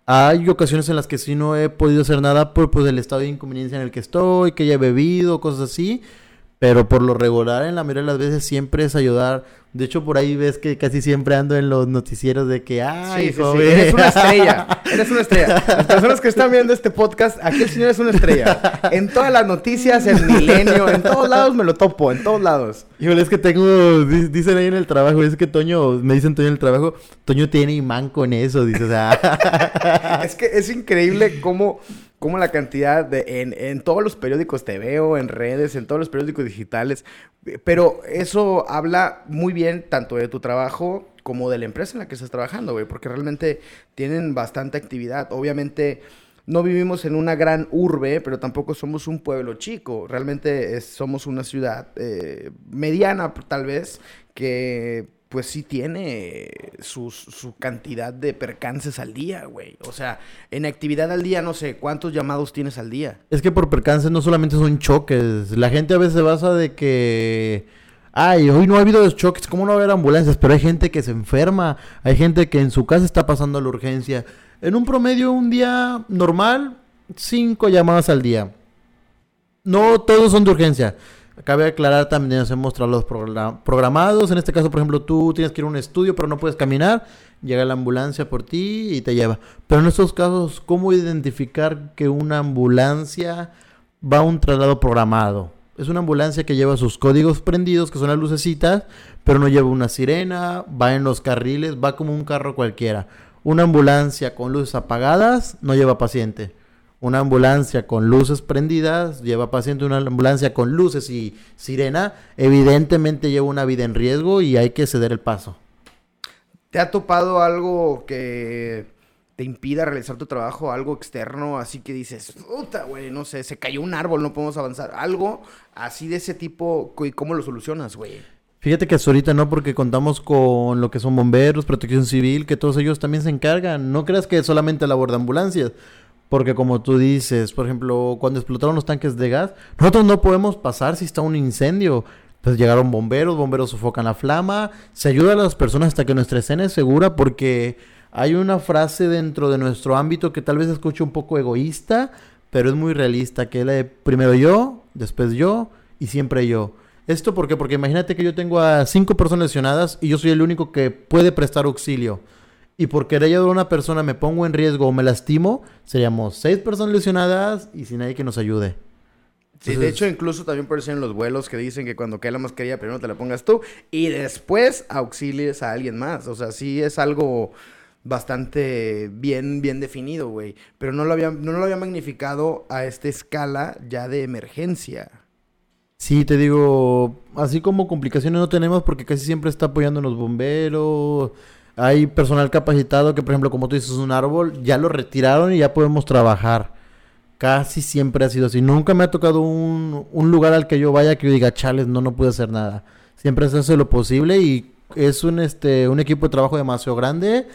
Hay ocasiones en las que sí no he podido hacer nada por pues, el estado de inconveniencia en el que estoy, que ya he bebido, cosas así. Pero por lo regular, en la mayoría de las veces, siempre es ayudar. De hecho, por ahí ves que casi siempre ando en los noticieros de que, ay, sí, sí, sí. joven". Eres una estrella. [laughs] Eres una estrella. Las personas que están viendo este podcast, aquí el señor es una estrella. En todas las noticias, en Milenio, en todos lados me lo topo, en todos lados. Híjole, es que tengo, di- dicen ahí en el trabajo, es que Toño, me dicen Toño en el trabajo, Toño tiene imán con eso, dice, o sea, [laughs] Es que es increíble cómo, cómo la cantidad de... En, en todos los periódicos te veo, en redes, en todos los periódicos digitales. Pero eso habla muy bien tanto de tu trabajo como de la empresa en la que estás trabajando, güey. Porque realmente tienen bastante actividad. Obviamente no vivimos en una gran urbe, pero tampoco somos un pueblo chico. Realmente somos una ciudad eh, mediana, tal vez, que pues sí tiene sus- su cantidad de percances al día, güey. O sea, en actividad al día, no sé, ¿cuántos llamados tienes al día? es que por percances no solamente son choques, la gente a veces se basa de que, ay, hoy no ha habido choques, ¿cómo no va a haber ambulancias? Pero hay gente que se enferma, hay gente que en su casa está pasando la urgencia. En un promedio, un día normal, cinco llamadas al día. No todos son de urgencia. Cabe aclarar también, hacemos traslados progra- programados. En este caso, por ejemplo, tú tienes que ir a un estudio, pero no puedes caminar. llega la ambulancia por ti y te lleva. Pero en estos casos, ¿cómo identificar que una ambulancia va a un traslado programado? Es una ambulancia que lleva sus códigos prendidos, que son las lucecitas, pero no lleva una sirena, va en los carriles, va como un carro cualquiera. Una ambulancia con luces apagadas no lleva paciente. Una ambulancia con luces prendidas lleva paciente. Una ambulancia con luces y sirena evidentemente lleva una vida en riesgo y hay que ceder el paso. ¿Te ha topado algo que te impida realizar tu trabajo, algo externo, así que dices, puta, güey, no sé, se cayó un árbol, no podemos avanzar? Algo así de ese tipo, ¿y cómo lo solucionas, güey? Fíjate que hasta ahorita no, porque contamos con lo que son bomberos, protección civil, que todos ellos también se encargan. No creas que solamente labor de ambulancias. Porque como tú dices, por ejemplo, cuando explotaron los tanques de gas, nosotros no podemos pasar si está un incendio. Pues llegaron bomberos, bomberos sofocan la flama, se ayuda a las personas hasta que nuestra escena es segura porque hay una frase dentro de nuestro ámbito que tal vez escuche un poco egoísta, pero es muy realista, que es la de primero yo, después yo y siempre yo. ¿Esto por qué? Porque imagínate que yo tengo a cinco personas lesionadas y yo soy el único que puede prestar auxilio. Y por querer ayudar a una persona me pongo en riesgo o me lastimo, seríamos seis personas lesionadas y sin nadie que nos ayude. Sí, de hecho, incluso también por eso en los vuelos que dicen que cuando cae la mascarilla primero te la pongas tú y después auxilies a alguien más. O sea, sí es algo bastante bien, bien definido, güey. Pero no lo, había, no lo había magnificado a esta escala ya de emergencia. Sí, te digo, así como complicaciones no tenemos porque casi siempre está apoyando los bomberos. Hay personal capacitado que, por ejemplo, como tú dices, un árbol, ya lo retiraron y ya podemos trabajar. Casi siempre ha sido así. Nunca me ha tocado un, un lugar al que yo vaya que yo diga, chales, no, no pude hacer nada. Siempre se hace lo posible y es un, este, un equipo de trabajo demasiado grande.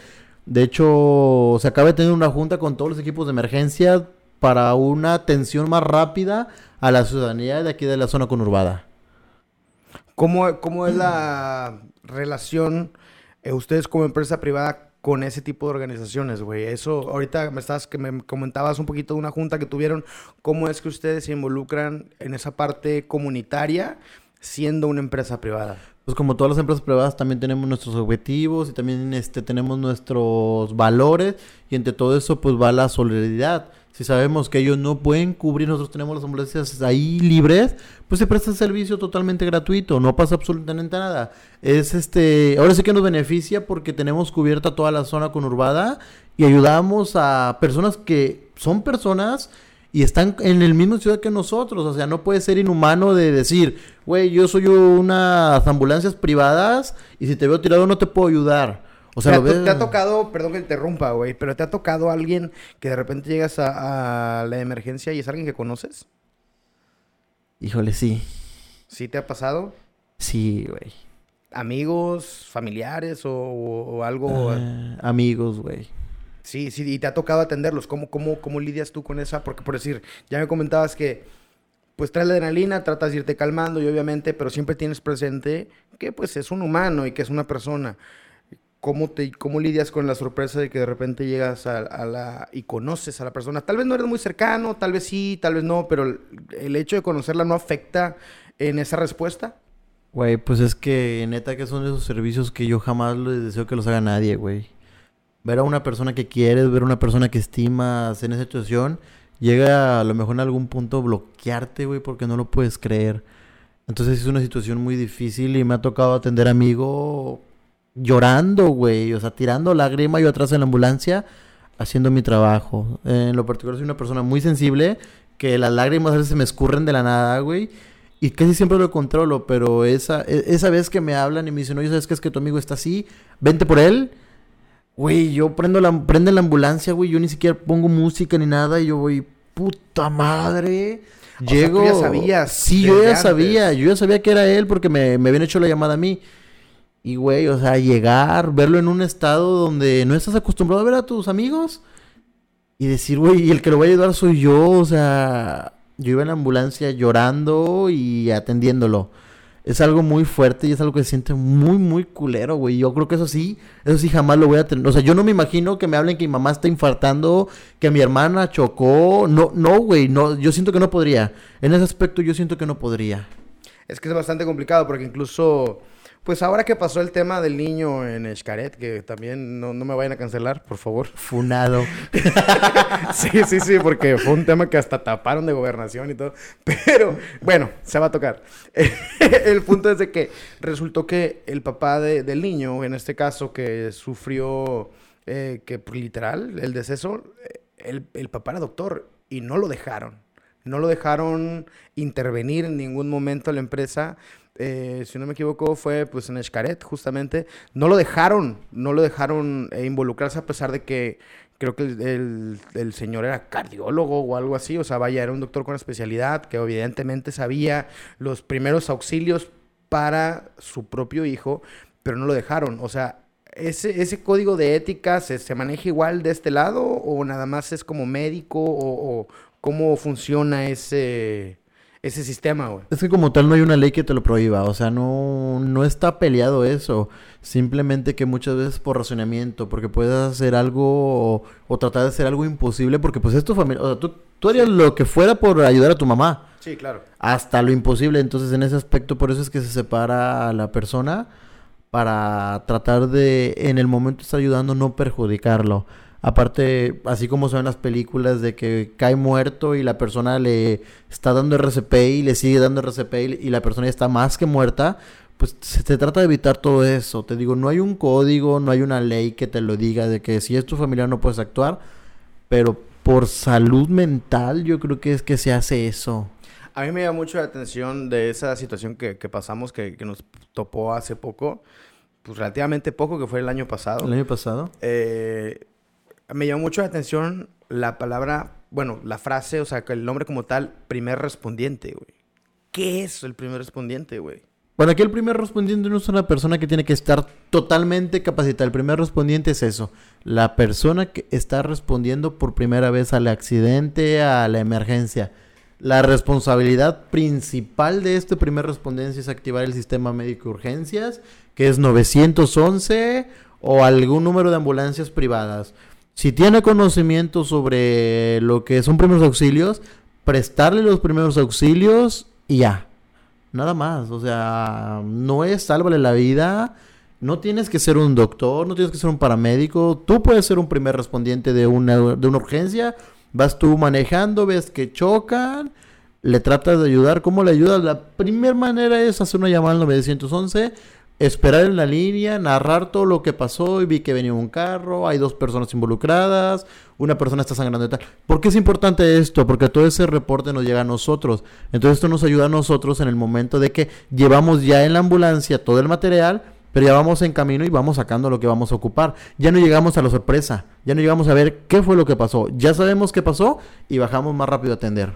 De hecho, se acaba de tener una junta con todos los equipos de emergencia para una atención más rápida a la ciudadanía de aquí de la zona conurbada. ¿Cómo, cómo es la relación eh, ustedes como empresa privada con ese tipo de organizaciones, güey. Eso, ahorita me estás, que me comentabas un poquito de una junta que tuvieron, ¿cómo es que ustedes se involucran en esa parte comunitaria siendo una empresa privada? Pues como todas las empresas privadas también tenemos nuestros objetivos y también este, tenemos nuestros valores y entre todo eso pues va la solidaridad. Si sabemos que ellos no pueden cubrir, nosotros tenemos las ambulancias ahí libres, pues se presta el servicio totalmente gratuito, no pasa absolutamente nada. Es este, ahora sí que nos beneficia porque tenemos cubierta toda la zona conurbada y ayudamos a personas que son personas y están en el mismo ciudad que nosotros. O sea, no puede ser inhumano de decir, güey, yo soy unas ambulancias privadas y si te veo tirado no te puedo ayudar. O sea, ¿Te, te ha tocado, perdón que interrumpa, güey, pero te ha tocado alguien que de repente llegas a, a, la emergencia y es alguien que conoces? Híjole, sí. ¿Sí te ha pasado? Sí, güey. ¿Amigos, familiares o, o algo? Uh, amigos, güey. Sí, sí, y te ha tocado atenderlos. ¿Cómo, cómo, ¿Cómo lidias tú con esa? Porque por decir, ya me comentabas que pues traes la adrenalina, tratas de irte calmando y obviamente, pero siempre tienes presente que pues es un humano y que es una persona. ¿Cómo, te, ¿Cómo lidias con la sorpresa de que de repente llegas a, a, la y conoces a la persona? Tal vez no eres muy cercano, tal vez sí, tal vez no, pero el, hecho de conocerla no afecta en esa respuesta. Güey, pues es que neta que son esos servicios que yo jamás les deseo que los haga nadie, güey. Ver a una persona que quieres, ver a una persona que estimas en esa situación, llega a lo mejor en algún punto bloquearte, güey, porque no lo puedes creer. Entonces es una situación muy difícil y me ha tocado atender a amigo llorando, güey, o sea, tirando lágrima yo atrás en la ambulancia haciendo mi trabajo. En lo particular soy una persona muy sensible que las lágrimas a veces se me escurren de la nada, güey. Y casi siempre lo controlo, pero esa, esa vez que me hablan y me dicen, oye, ¿sabes qué es que tu amigo está así? Vente por él. Güey, yo prendo la, prende la ambulancia, güey. Yo ni siquiera pongo música ni nada. Y yo voy, puta madre. O Llego. Sea, tú ya sabías. Sí, yo ya antes. sabía. Yo ya sabía que era él porque me, me habían hecho la llamada a mí. Y, güey, o sea, llegar, verlo en un estado donde no estás acostumbrado a ver a tus amigos. Y decir, güey, el que lo va a ayudar soy yo. O sea, yo iba en la ambulancia llorando y atendiéndolo. Es algo muy fuerte y es algo que se siente muy, muy culero, güey. Yo creo que eso sí, eso sí jamás lo voy a tener. O sea, yo no me imagino que me hablen que mi mamá está infartando, que mi hermana chocó. No, no, güey, no. Yo siento que no podría. En ese aspecto yo siento que no podría. Es que es bastante complicado porque incluso Pues ahora que pasó el tema del niño en Xcaret, que también no, no me vayan a cancelar, por favor. [laughs] Funado. Sí, sí, sí, porque fue un tema que hasta taparon de gobernación y todo. Pero bueno, se va a tocar. [laughs] El punto es de que resultó que el papá de- del niño, en este caso, que sufrió, eh, que literal, el deceso, eh, el, el papá era doctor y no lo dejaron. No lo dejaron intervenir en ningún momento la empresa. Eh, si no me equivoco, fue pues en Xcaret, justamente. No lo dejaron, no lo dejaron eh, involucrarse a pesar de que creo que el, el- señor era cardiólogo o algo así. O sea, vaya, era un doctor con especialidad que evidentemente sabía los primeros auxilios para su propio hijo, pero no lo dejaron. O sea, ¿ese, ese código de ética se, se maneja igual de este lado o nada más es como médico o cómo funciona ese, ese sistema, güey? Es que como tal no hay una ley que te lo prohíba, o sea, no, no está peleado eso. Simplemente que muchas veces por razonamiento, porque puedes hacer algo o, o tratar de hacer algo imposible, porque pues es tu familia, o sea, tú, tú harías lo que fuera por ayudar a tu mamá, Sí, claro. hasta lo imposible. Entonces en ese aspecto por eso es que se separa a la persona para tratar de en el momento de estar ayudando no perjudicarlo. Aparte, así como son las películas de que cae muerto y la persona le está dando RCP y le sigue dando RCP y, la persona ya está más que muerta, pues se, se trata de evitar todo eso. Te digo, no hay un código, no hay una ley que te lo diga de que si es tu familiar no puedes actuar, pero por salud mental yo creo que es que se hace eso. A mí me llama mucho la atención de esa situación que, que pasamos, que, que nos topó hace poco, pues relativamente poco, que fue el año pasado. El año pasado. Eh, me llamó mucho la atención la palabra, bueno, la frase, o sea, el nombre como tal, primer respondiente, güey. ¿Qué es el primer respondiente, güey? Bueno, aquí el primer respondiente no es una persona que tiene que estar totalmente capacitada. El primer respondiente es eso. La persona que está respondiendo por primera vez al accidente, a la emergencia. La responsabilidad principal de este primer respondencia es activar el sistema médico de urgencias, que es 911 o algún número de ambulancias privadas. Si tiene conocimiento sobre lo que son primeros auxilios, prestarle los primeros auxilios y ya. Nada más, o sea, no es sálvale la vida. No tienes que ser un doctor, no tienes que ser un paramédico. Tú puedes ser un primer respondiente de una, de una urgencia. Vas tú manejando, ves que chocan, le tratas de ayudar. ¿Cómo le ayudas? La primera manera es hacer una llamada al 911, esperar en la línea, narrar todo lo que pasó y vi que venía un carro, hay dos personas involucradas, una persona está sangrando y tal. ¿Por qué es importante esto? Porque todo ese reporte nos llega a nosotros. Entonces esto nos ayuda a nosotros en el momento de que llevamos ya en la ambulancia todo el material, pero ya vamos en camino y vamos sacando lo que vamos a ocupar. Ya no llegamos a la sorpresa, ya no llegamos a ver qué fue lo que pasó. Ya sabemos qué pasó y bajamos más rápido a atender.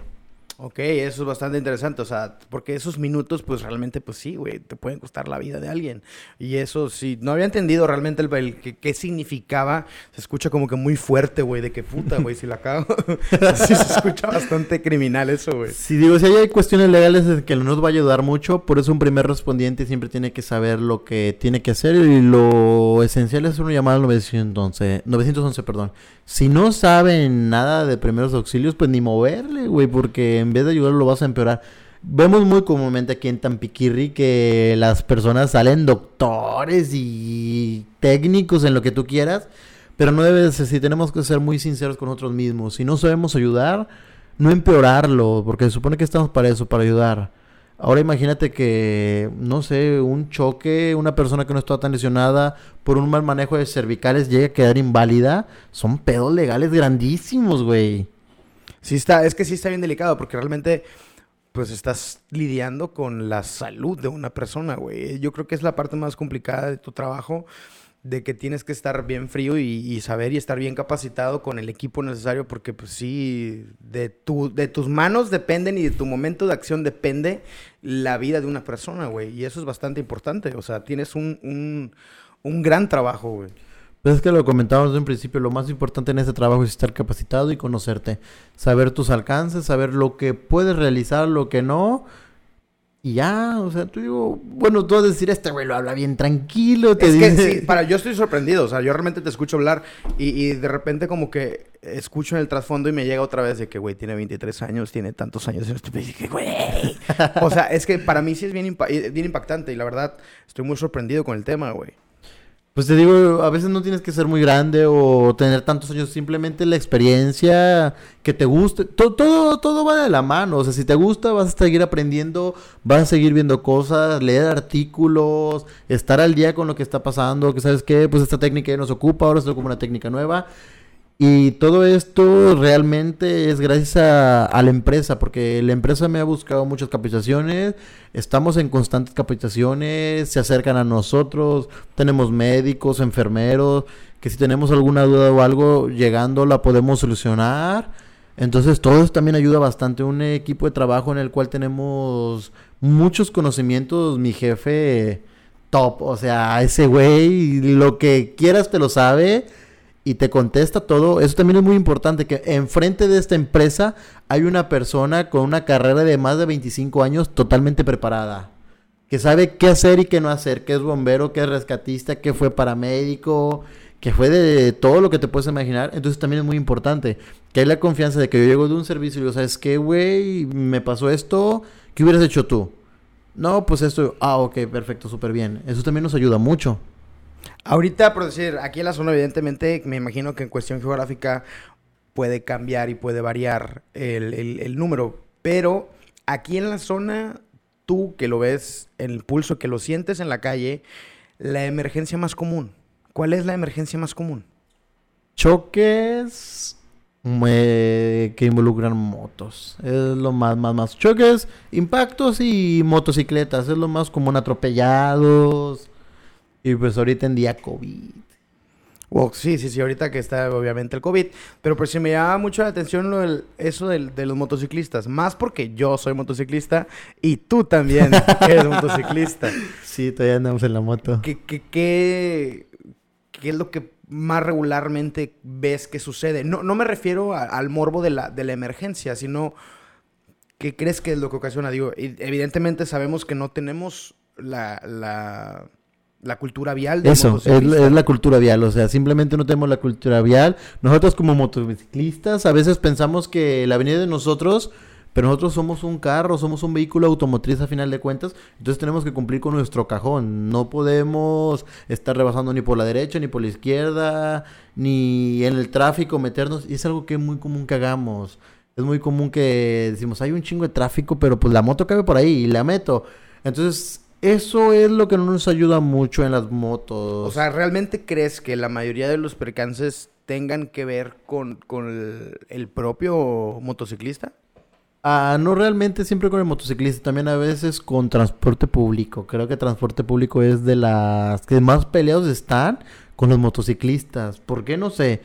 Ok, eso es bastante interesante, o sea, porque esos minutos, pues realmente, pues sí, güey, te pueden costar la vida de alguien. Y eso, sí, no había entendido realmente el, que- qué significaba, se escucha como que muy fuerte, güey, de que puta, güey, si la cago. [laughs] sí, se escucha bastante criminal eso, güey. Si digo, si hay cuestiones legales en que no nos va a ayudar mucho, por eso un primer respondiente siempre tiene que saber lo que tiene que hacer y lo esencial es una llamada al 911, 911, perdón. Si no saben nada de primeros auxilios, pues ni moverle, güey, porque en vez de ayudarlo lo vas a empeorar. Vemos muy comúnmente aquí en Tampiquirri que las personas salen doctores y técnicos en lo que tú quieras, pero no debes, si tenemos que ser muy sinceros con nosotros mismos. Si no sabemos ayudar, no empeorarlo, porque se supone que estamos para eso, para ayudar. Ahora imagínate que, no sé, un choque, una persona que no está tan lesionada por un mal manejo de cervicales llegue a quedar inválida. Son pedos legales grandísimos, güey. Sí está, es que sí está bien delicado porque realmente pues estás lidiando con la salud de una persona, güey. Yo creo que es la parte más complicada de tu trabajo, de que tienes que estar bien frío y, saber y estar bien capacitado con el equipo necesario porque pues sí, de, tu, de tus manos dependen y de tu momento de acción depende la vida de una persona, güey. Y eso es bastante importante, o sea, tienes un, un, un gran trabajo, güey. Pues es que lo comentábamos desde un principio, lo más importante en este trabajo es estar capacitado y conocerte. Saber tus alcances, saber lo que puedes realizar, lo que no. Y ya, o sea, tú digo, bueno, tú vas a decir, este güey lo habla bien tranquilo, te Es que dice... sí, para, yo estoy sorprendido, o sea, yo realmente te escucho hablar y, y de repente como que escucho en el trasfondo y me llega otra vez de que, güey, tiene 23 años, tiene tantos años en este país, que, güey. O sea, es que para mí sí es bien, impa- bien impactante y la verdad estoy muy sorprendido con el tema, güey. Pues te digo, a veces no tienes que ser muy grande o tener tantos años, simplemente la experiencia que te guste. To- todo, todo va de la mano. O sea, si te gusta, vas a seguir aprendiendo, vas a seguir viendo cosas, leer artículos, estar al día con lo que está pasando. Que sabes qué, pues esta técnica ya nos ocupa, ahora se ocupa una técnica nueva. Y todo esto realmente es gracias a, la empresa, porque la empresa me ha buscado muchas capacitaciones, estamos en constantes capacitaciones, se acercan a nosotros, tenemos médicos, enfermeros, que si tenemos alguna duda o algo llegando la podemos solucionar. Entonces todo eso también ayuda bastante, un equipo de trabajo en el cual tenemos muchos conocimientos, mi jefe top, o sea, ese güey lo que quieras te lo sabe y te contesta todo. Eso también es muy importante, que enfrente de esta empresa hay una persona con una carrera de más de 25 años totalmente preparada. Que sabe qué hacer y qué no hacer, que es bombero, que es rescatista, que fue paramédico, que fue de todo lo que te puedes imaginar. Entonces también es muy importante que hay la confianza de que yo llego de un servicio y digo, ¿sabes qué, güey? Me pasó esto, ¿qué hubieras hecho tú? No, pues esto, ah, ok, perfecto, súper bien. Eso también nos ayuda mucho. Ahorita, por decir, aquí en la zona, evidentemente, me imagino que en cuestión geográfica puede cambiar y puede variar el, el- número. Pero aquí en la zona, tú que lo ves en el pulso, que lo sientes en la calle, la emergencia más común. ¿Cuál es la emergencia más común? choques que involucran motos. Es lo más, más, más. Choques, impactos y motocicletas. Es lo más común. Atropellados. Y pues ahorita en día COVID. Wow, sí, sí, sí, ahorita que está obviamente el COVID. Pero pues sí me llama mucho la atención lo del- eso del- de los motociclistas. Más porque yo soy motociclista y tú también [laughs] eres motociclista. Sí, todavía andamos en la moto. ¿Qué, qué, qué, qué es lo que más regularmente ves que sucede? No, no me refiero a- al morbo de la, de la emergencia, sino ¿qué crees que es lo que ocasiona? Digo, evidentemente sabemos que no tenemos la, la, la cultura vial del Eso, es, es la cultura vial, o sea, simplemente no tenemos la cultura vial. Nosotros como motociclistas a veces pensamos que la avenida es de nosotros, pero nosotros somos un carro, somos un vehículo automotriz a final de cuentas, entonces tenemos que cumplir con nuestro cajón. No podemos estar rebasando ni por la derecha, ni por la izquierda, ni en el tráfico meternos, y es algo que es muy común que hagamos. Es muy común que decimos, hay un chingo de tráfico, pero pues la moto cabe por ahí y la meto. Entonces, eso es lo que no nos ayuda mucho en las motos. O sea, ¿realmente crees que la mayoría de los percances tengan que ver con, con el, el propio motociclista? Ah, no realmente siempre con el motociclista, también a veces con transporte público. Creo que transporte público es de las que más peleados están con los motociclistas. ¿Por qué? No sé.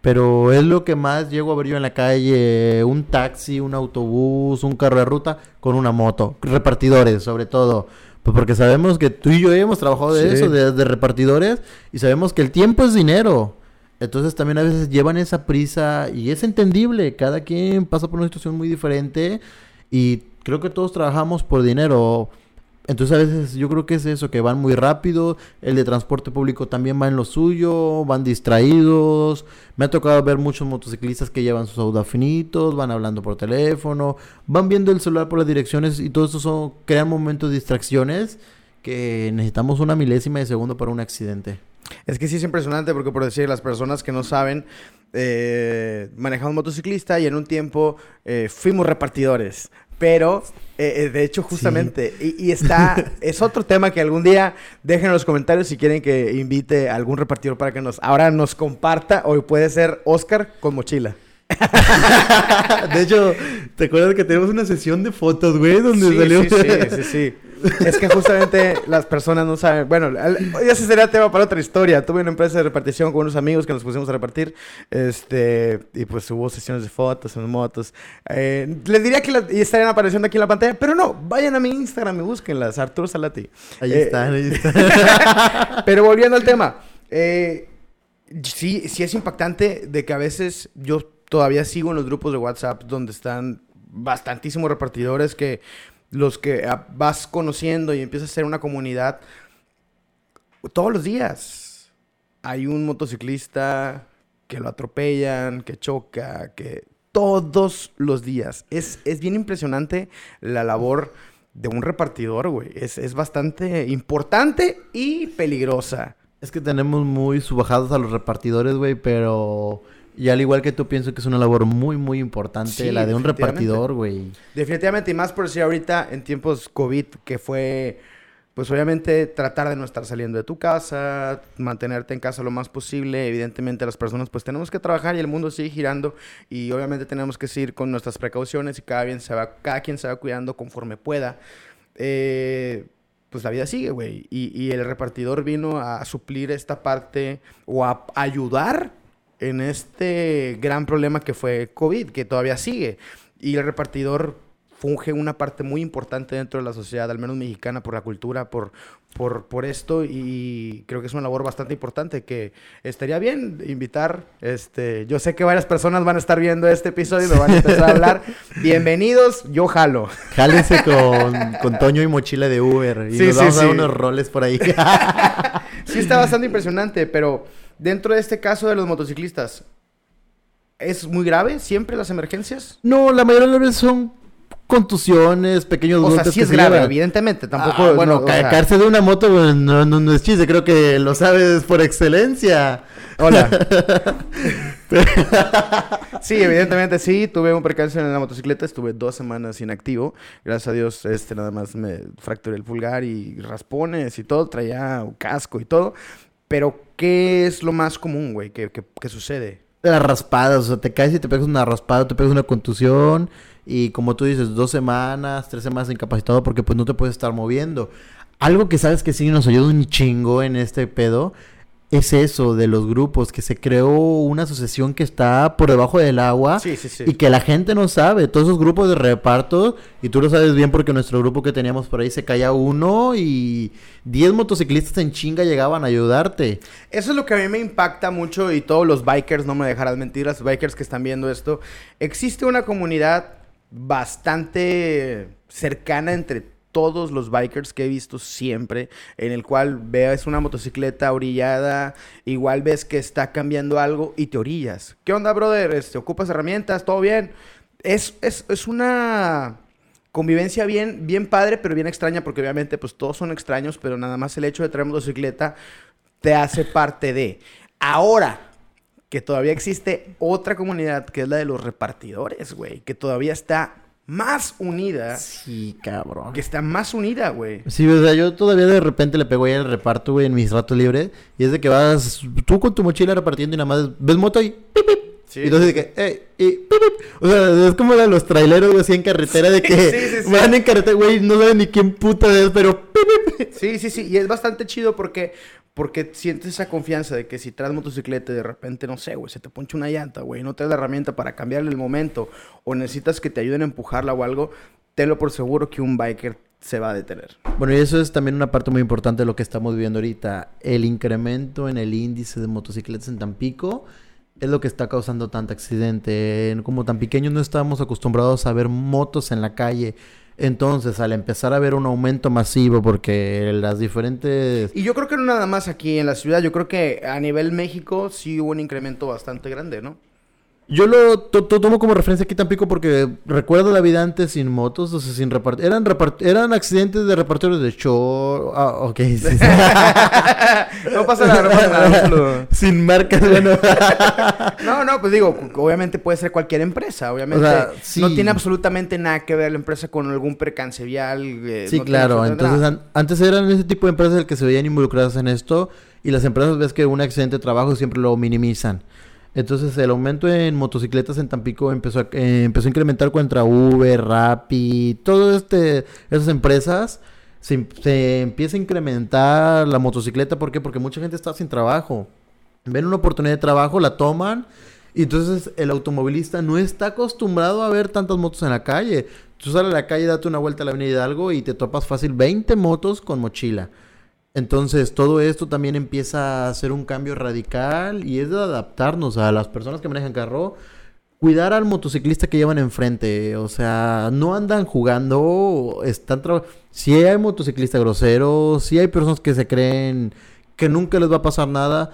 Pero es lo que más llego a ver yo en la calle. Un taxi, un autobús, un carro de ruta con una moto. Repartidores, sobre todo. Pues porque sabemos que tú y yo hemos trabajado de Sí. eso, de, de repartidores. Y sabemos que el tiempo es dinero. Entonces también a veces llevan esa prisa y es entendible. Cada quien pasa por una situación muy diferente. Y creo que todos trabajamos por dinero. Entonces a veces yo creo que es eso, que van muy rápido, el de transporte público también va en lo suyo, van distraídos. Me ha tocado ver muchos motociclistas que llevan sus audafinitos, van hablando por teléfono, van viendo el celular por las direcciones y todo eso son, crean momentos de distracciones que necesitamos una milésima de segundo para un accidente. Es que sí es impresionante porque, por decir, las personas que no saben, eh, manejamos motociclista y en un tiempo eh, fuimos repartidores. Pero, eh, eh, de hecho, justamente, y, y [laughs] está, es otro tema que algún día dejen en los comentarios si quieren que invite a algún repartidor para que nos, ahora nos comparta, o puede ser Oscar con mochila. [laughs] de hecho, ¿te acuerdas que tenemos una sesión de fotos, güey? Donde Sí, salió... sí, sí, sí, sí. Es que justamente las personas no saben. Bueno, al- ese sería tema para otra historia. Tuve una empresa de repartición con unos amigos que nos pusimos a repartir. Este, y pues hubo sesiones de fotos en motos. Eh, les diría que la- y estarían apareciendo aquí en la pantalla, pero no, vayan a mi Instagram y búsquenlas, Arturo Salati. Ahí Eh, están, ahí [laughs] están. Pero volviendo al tema, eh, sí, sí es impactante de que a veces yo todavía sigo en los grupos de WhatsApp donde están bastantísimos repartidores que los que ah, vas conociendo y empiezas a ser una comunidad, todos los días hay un motociclista que lo atropellan, que choca, que todos los días. Es, es bien impresionante la labor de un repartidor, güey. Es, es bastante importante y peligrosa. Es que tenemos muy subajados a los repartidores, güey, pero... Y al igual que tú, pienso que es una labor muy, muy importante Sí, la de un repartidor, güey. Definitivamente, y más por si ahorita en tiempos COVID, que fue, pues obviamente tratar de no estar saliendo de tu casa, mantenerte en casa lo más posible. Evidentemente las personas pues tenemos que trabajar y el mundo sigue girando y obviamente tenemos que seguir con nuestras precauciones y cada, bien se va, cada quien se va cuidando conforme pueda. Eh, pues la vida sigue, güey. Y, y el repartidor vino a suplir esta parte o a ayudar en este gran problema que fue COVID, que todavía sigue. Y el repartidor funge una parte muy importante dentro de la sociedad, al menos mexicana, por la cultura, por, por, por esto. Y creo que es una labor bastante importante que estaría bien invitar. Este, yo sé que varias personas van a estar viendo este episodio y me van a empezar a hablar. [laughs] Bienvenidos, yo jalo. Jálense con, con Toño y mochila de Uber. Y Sí, nos sí, vamos a dar sí. unos roles por ahí. [laughs] Sí está bastante impresionante, pero dentro de este caso de los motociclistas, ¿es muy grave siempre las emergencias? no, la mayoría de las veces son contusiones, pequeños O sea, golpes sí es grave, llevan. evidentemente, tampoco... Ah, bueno, no, o ca- sea, caerse de una moto pues, no, no, no es chiste, creo que lo sabes por excelencia. Hola. [laughs] [laughs] sí, evidentemente sí. Tuve un percance en la motocicleta. Estuve dos semanas inactivo. Gracias a Dios, este, nada más me fracturé el pulgar y raspones y todo. Traía un casco y todo. Pero, ¿qué es lo más común, güey? ¿Qué, qué, qué sucede? Las raspadas, o sea, te caes y te pegas una raspada, te pegas una contusión y como tú dices, dos semanas, tres semanas incapacitado porque pues no te puedes estar moviendo. Algo que sabes que sí nos ayuda un chingo en este pedo es eso de los grupos, que se creó una asociación que está por debajo del agua Sí, sí, sí. y que la gente no sabe. Todos esos grupos de reparto, y tú lo sabes bien porque nuestro grupo que teníamos por ahí se caía uno y 10 motociclistas en chinga llegaban a ayudarte. Eso es lo que a mí me impacta mucho y todos los bikers, no me dejarás mentir, los bikers que están viendo esto. Existe una comunidad bastante cercana entre todos los bikers que he visto siempre, en el cual ves una motocicleta orillada, igual ves que está cambiando algo y te orillas. ¿Qué onda, brother? Este, ¿Ocupas herramientas? ¿Todo bien? Es, es, es una convivencia bien, bien padre, pero bien extraña, porque obviamente pues todos son extraños, pero nada más el hecho de traer motocicleta te hace parte de. Ahora que todavía existe otra comunidad que es la de los repartidores, güey, que todavía está más unida, Sí, cabrón. que está más unida, güey. Sí, o sea, yo todavía de repente le pego ahí al reparto, güey, en mis ratos libres. Y es de que vas tú con tu mochila repartiendo y nada más ves moto y pip, pip. Sí. Y entonces de que, eh, y pip, pip. O sea, es como la los traileros, güey, así en carretera, de que sí. van en carretera, güey, no saben ni quién puta es, pero pip, pip. Sí, sí, sí, y es bastante chido porque porque sientes esa confianza de que si traes motocicleta y de repente, no sé, güey, se te poncha una llanta, güey, no traes la herramienta para cambiarle el momento o necesitas que te ayuden a empujarla o algo, tenlo por seguro que un biker se va a detener. Bueno, y eso es también una parte muy importante de lo que estamos viviendo ahorita. El incremento en el índice de motocicletas en Tampico es lo que está causando tanto accidente. Como tan pequeños no estábamos acostumbrados a ver motos en la calle. Entonces, al empezar a ver un aumento masivo, porque las diferentes... Y yo creo que no nada más aquí en la ciudad, yo creo que a nivel México sí hubo un incremento bastante grande, ¿no? Yo lo to- to- tomo como referencia aquí Tampico porque recuerdo la vida antes sin motos, o sea, sin repartir. Eran, repart- eran accidentes de repartidores de show. Ah, ok. sí, sí. [laughs] no pasa nada, no pasa nada. sin marcas, bueno. [laughs] No, no, pues digo, obviamente puede ser cualquier empresa, obviamente. O sea, sí. No tiene absolutamente nada que ver la empresa con algún percance vial. eh, Sí, no claro. Entonces, an- antes eran ese tipo de empresas el que se veían involucradas en esto y las empresas ves que un accidente de trabajo siempre lo minimizan. Entonces, el aumento en motocicletas en Tampico empezó a, eh, empezó a incrementar contra Uber, Rappi, todas este, esas empresas. Se, em- se empieza a incrementar la motocicleta. ¿Por qué? Porque mucha gente está sin trabajo. Ven una oportunidad de trabajo, la toman. Y entonces el automovilista no está acostumbrado a ver tantas motos en la calle. Tú sales a la calle, date una vuelta a la avenida Hidalgo y te topas fácil 20 motos con mochila. Entonces todo esto también empieza a ser un cambio radical y es de adaptarnos a las personas que manejan carro. cuidar al motociclista que llevan enfrente. O sea, no andan jugando, están. Si hay motociclistas groseros, si hay personas que se creen que nunca les va a pasar nada,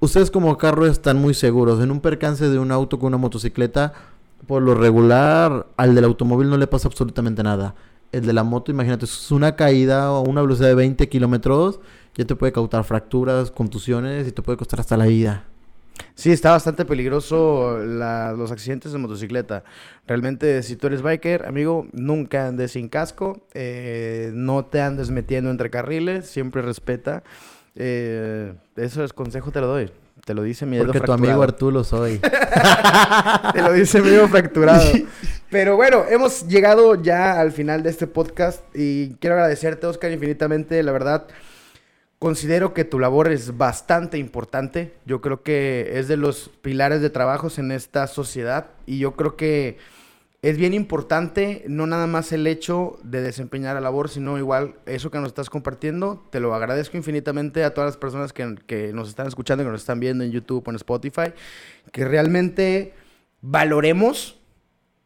ustedes como carro están muy seguros. En un percance de un auto con una motocicleta, por lo regular, al del automóvil no le pasa absolutamente nada. El de la moto, imagínate, es una caída a una velocidad de 20 kilómetros, ya te puede causar fracturas, contusiones y te puede costar hasta la vida. Sí, está bastante peligroso la- los accidentes de motocicleta. Realmente, si tú eres biker, amigo, nunca andes sin casco, eh, no te andes metiendo entre carriles, siempre respeta. Eh, eso es consejo, te lo doy. Te lo dice mi dedo Porque tu amigo Arturo soy. [laughs] Te lo dice mi dedo fracturado. [laughs] Pero bueno, hemos llegado ya al final de este podcast y quiero agradecerte, Oscar, infinitamente. La verdad, considero que tu labor es bastante importante. Yo creo que es de los pilares de trabajos en esta sociedad y yo creo que es bien importante no nada más el hecho de desempeñar la labor, sino igual eso que nos estás compartiendo. Te lo agradezco infinitamente a todas las personas que, que nos están escuchando, que nos están viendo en YouTube o en Spotify, que realmente valoremos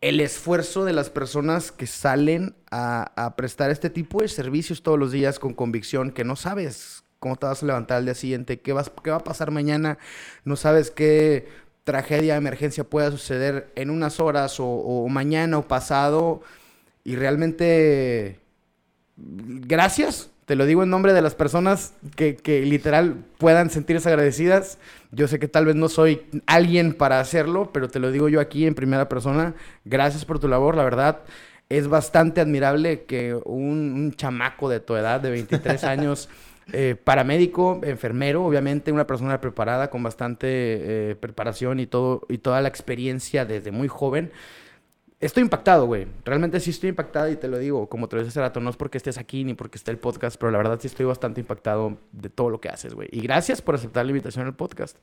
el esfuerzo de las personas que salen a, prestar este tipo de servicios todos los días con convicción, que no sabes cómo te vas a levantar al día siguiente, qué, vas, qué va a pasar mañana, no sabes qué tragedia, emergencia pueda suceder en unas horas o mañana o pasado. Y realmente, gracias, te lo digo en nombre de las personas que, que literal puedan sentirse agradecidas. Yo sé que tal vez no soy alguien para hacerlo, pero te lo digo yo aquí en primera persona. Gracias por tu labor, la verdad. Es bastante admirable que un, un chamaco de tu edad, de 23 [laughs] años, eh, paramédico, enfermero, obviamente, una persona preparada con bastante eh, preparación y todo y toda la experiencia desde muy joven. Estoy impactado, güey. Realmente sí estoy impactado y te lo digo, como te lo dije hace rato, no es porque estés aquí ni porque esté el podcast, pero la verdad sí estoy bastante impactado de todo lo que haces, güey. Y gracias por aceptar la invitación al podcast.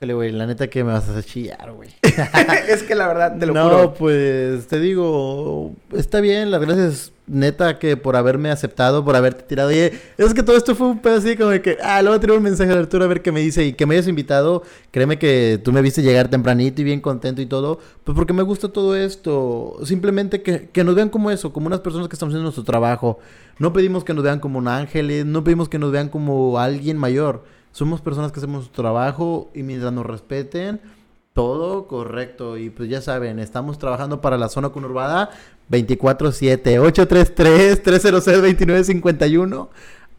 Güey, la neta que me vas a hacer chillar, güey. [laughs] es que la verdad, te lo no, juro. pues te digo, está bien, las gracias neta que por haberme aceptado, por haberte tirado. Oye, es que todo esto fue un pedo así como de que, ah, le voy a tirar un mensaje a Arturo a ver qué me dice y que me hayas invitado. Créeme que tú me viste llegar tempranito y bien contento y todo, pues porque me gusta todo esto. Simplemente que, que nos vean como eso, como unas personas que estamos haciendo nuestro trabajo. No pedimos que nos vean como un ángeles, no pedimos que nos vean como alguien mayor. Somos personas que hacemos trabajo y mientras nos respeten, todo correcto. Y pues ya saben, estamos trabajando para la zona conurbada 24-7-833-300-2951.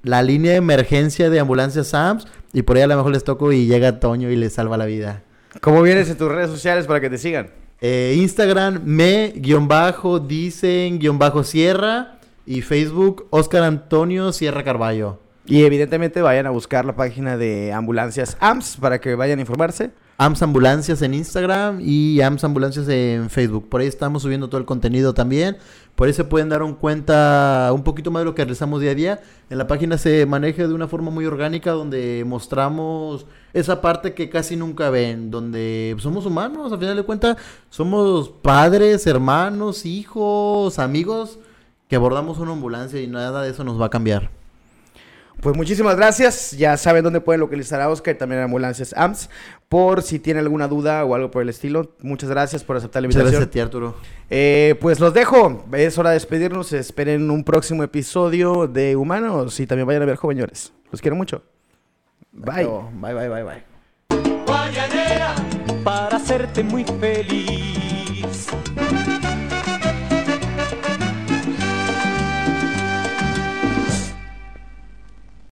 La línea de emergencia de ambulancia SAMS. Y por ahí a lo mejor les toco y llega Toño y les salva la vida. ¿Cómo vienes en tus redes sociales para que te sigan? Eh, Instagram, me-dicen-sierra. Y Facebook, Oscar Antonio Sierra Carballo. Y evidentemente vayan a buscar la página de Ambulancias AMS para que vayan a informarse. AMS Ambulancias en Instagram y AMS Ambulancias en Facebook. Por ahí estamos subiendo todo el contenido también. Por ahí se pueden dar un cuenta un poquito más de lo que realizamos día a día. En la página se maneja de una forma muy orgánica donde mostramos esa parte que casi nunca ven, donde somos humanos, a final de cuentas somos padres, hermanos, hijos, amigos que abordamos una ambulancia y nada de eso nos va a cambiar. Pues muchísimas gracias. Ya saben dónde pueden localizar a Oscar y también a Ambulancias AMS. Por si tienen alguna duda o algo por el estilo. Muchas gracias por aceptar la Muchas invitación. gracias a ti, Arturo. Eh, pues los dejo. Es hora de despedirnos. Esperen un próximo episodio de Humanos y también vayan a ver Joveñores. Los quiero mucho. Bye. Bye, bye, bye, bye. Guayanera para hacerte muy feliz.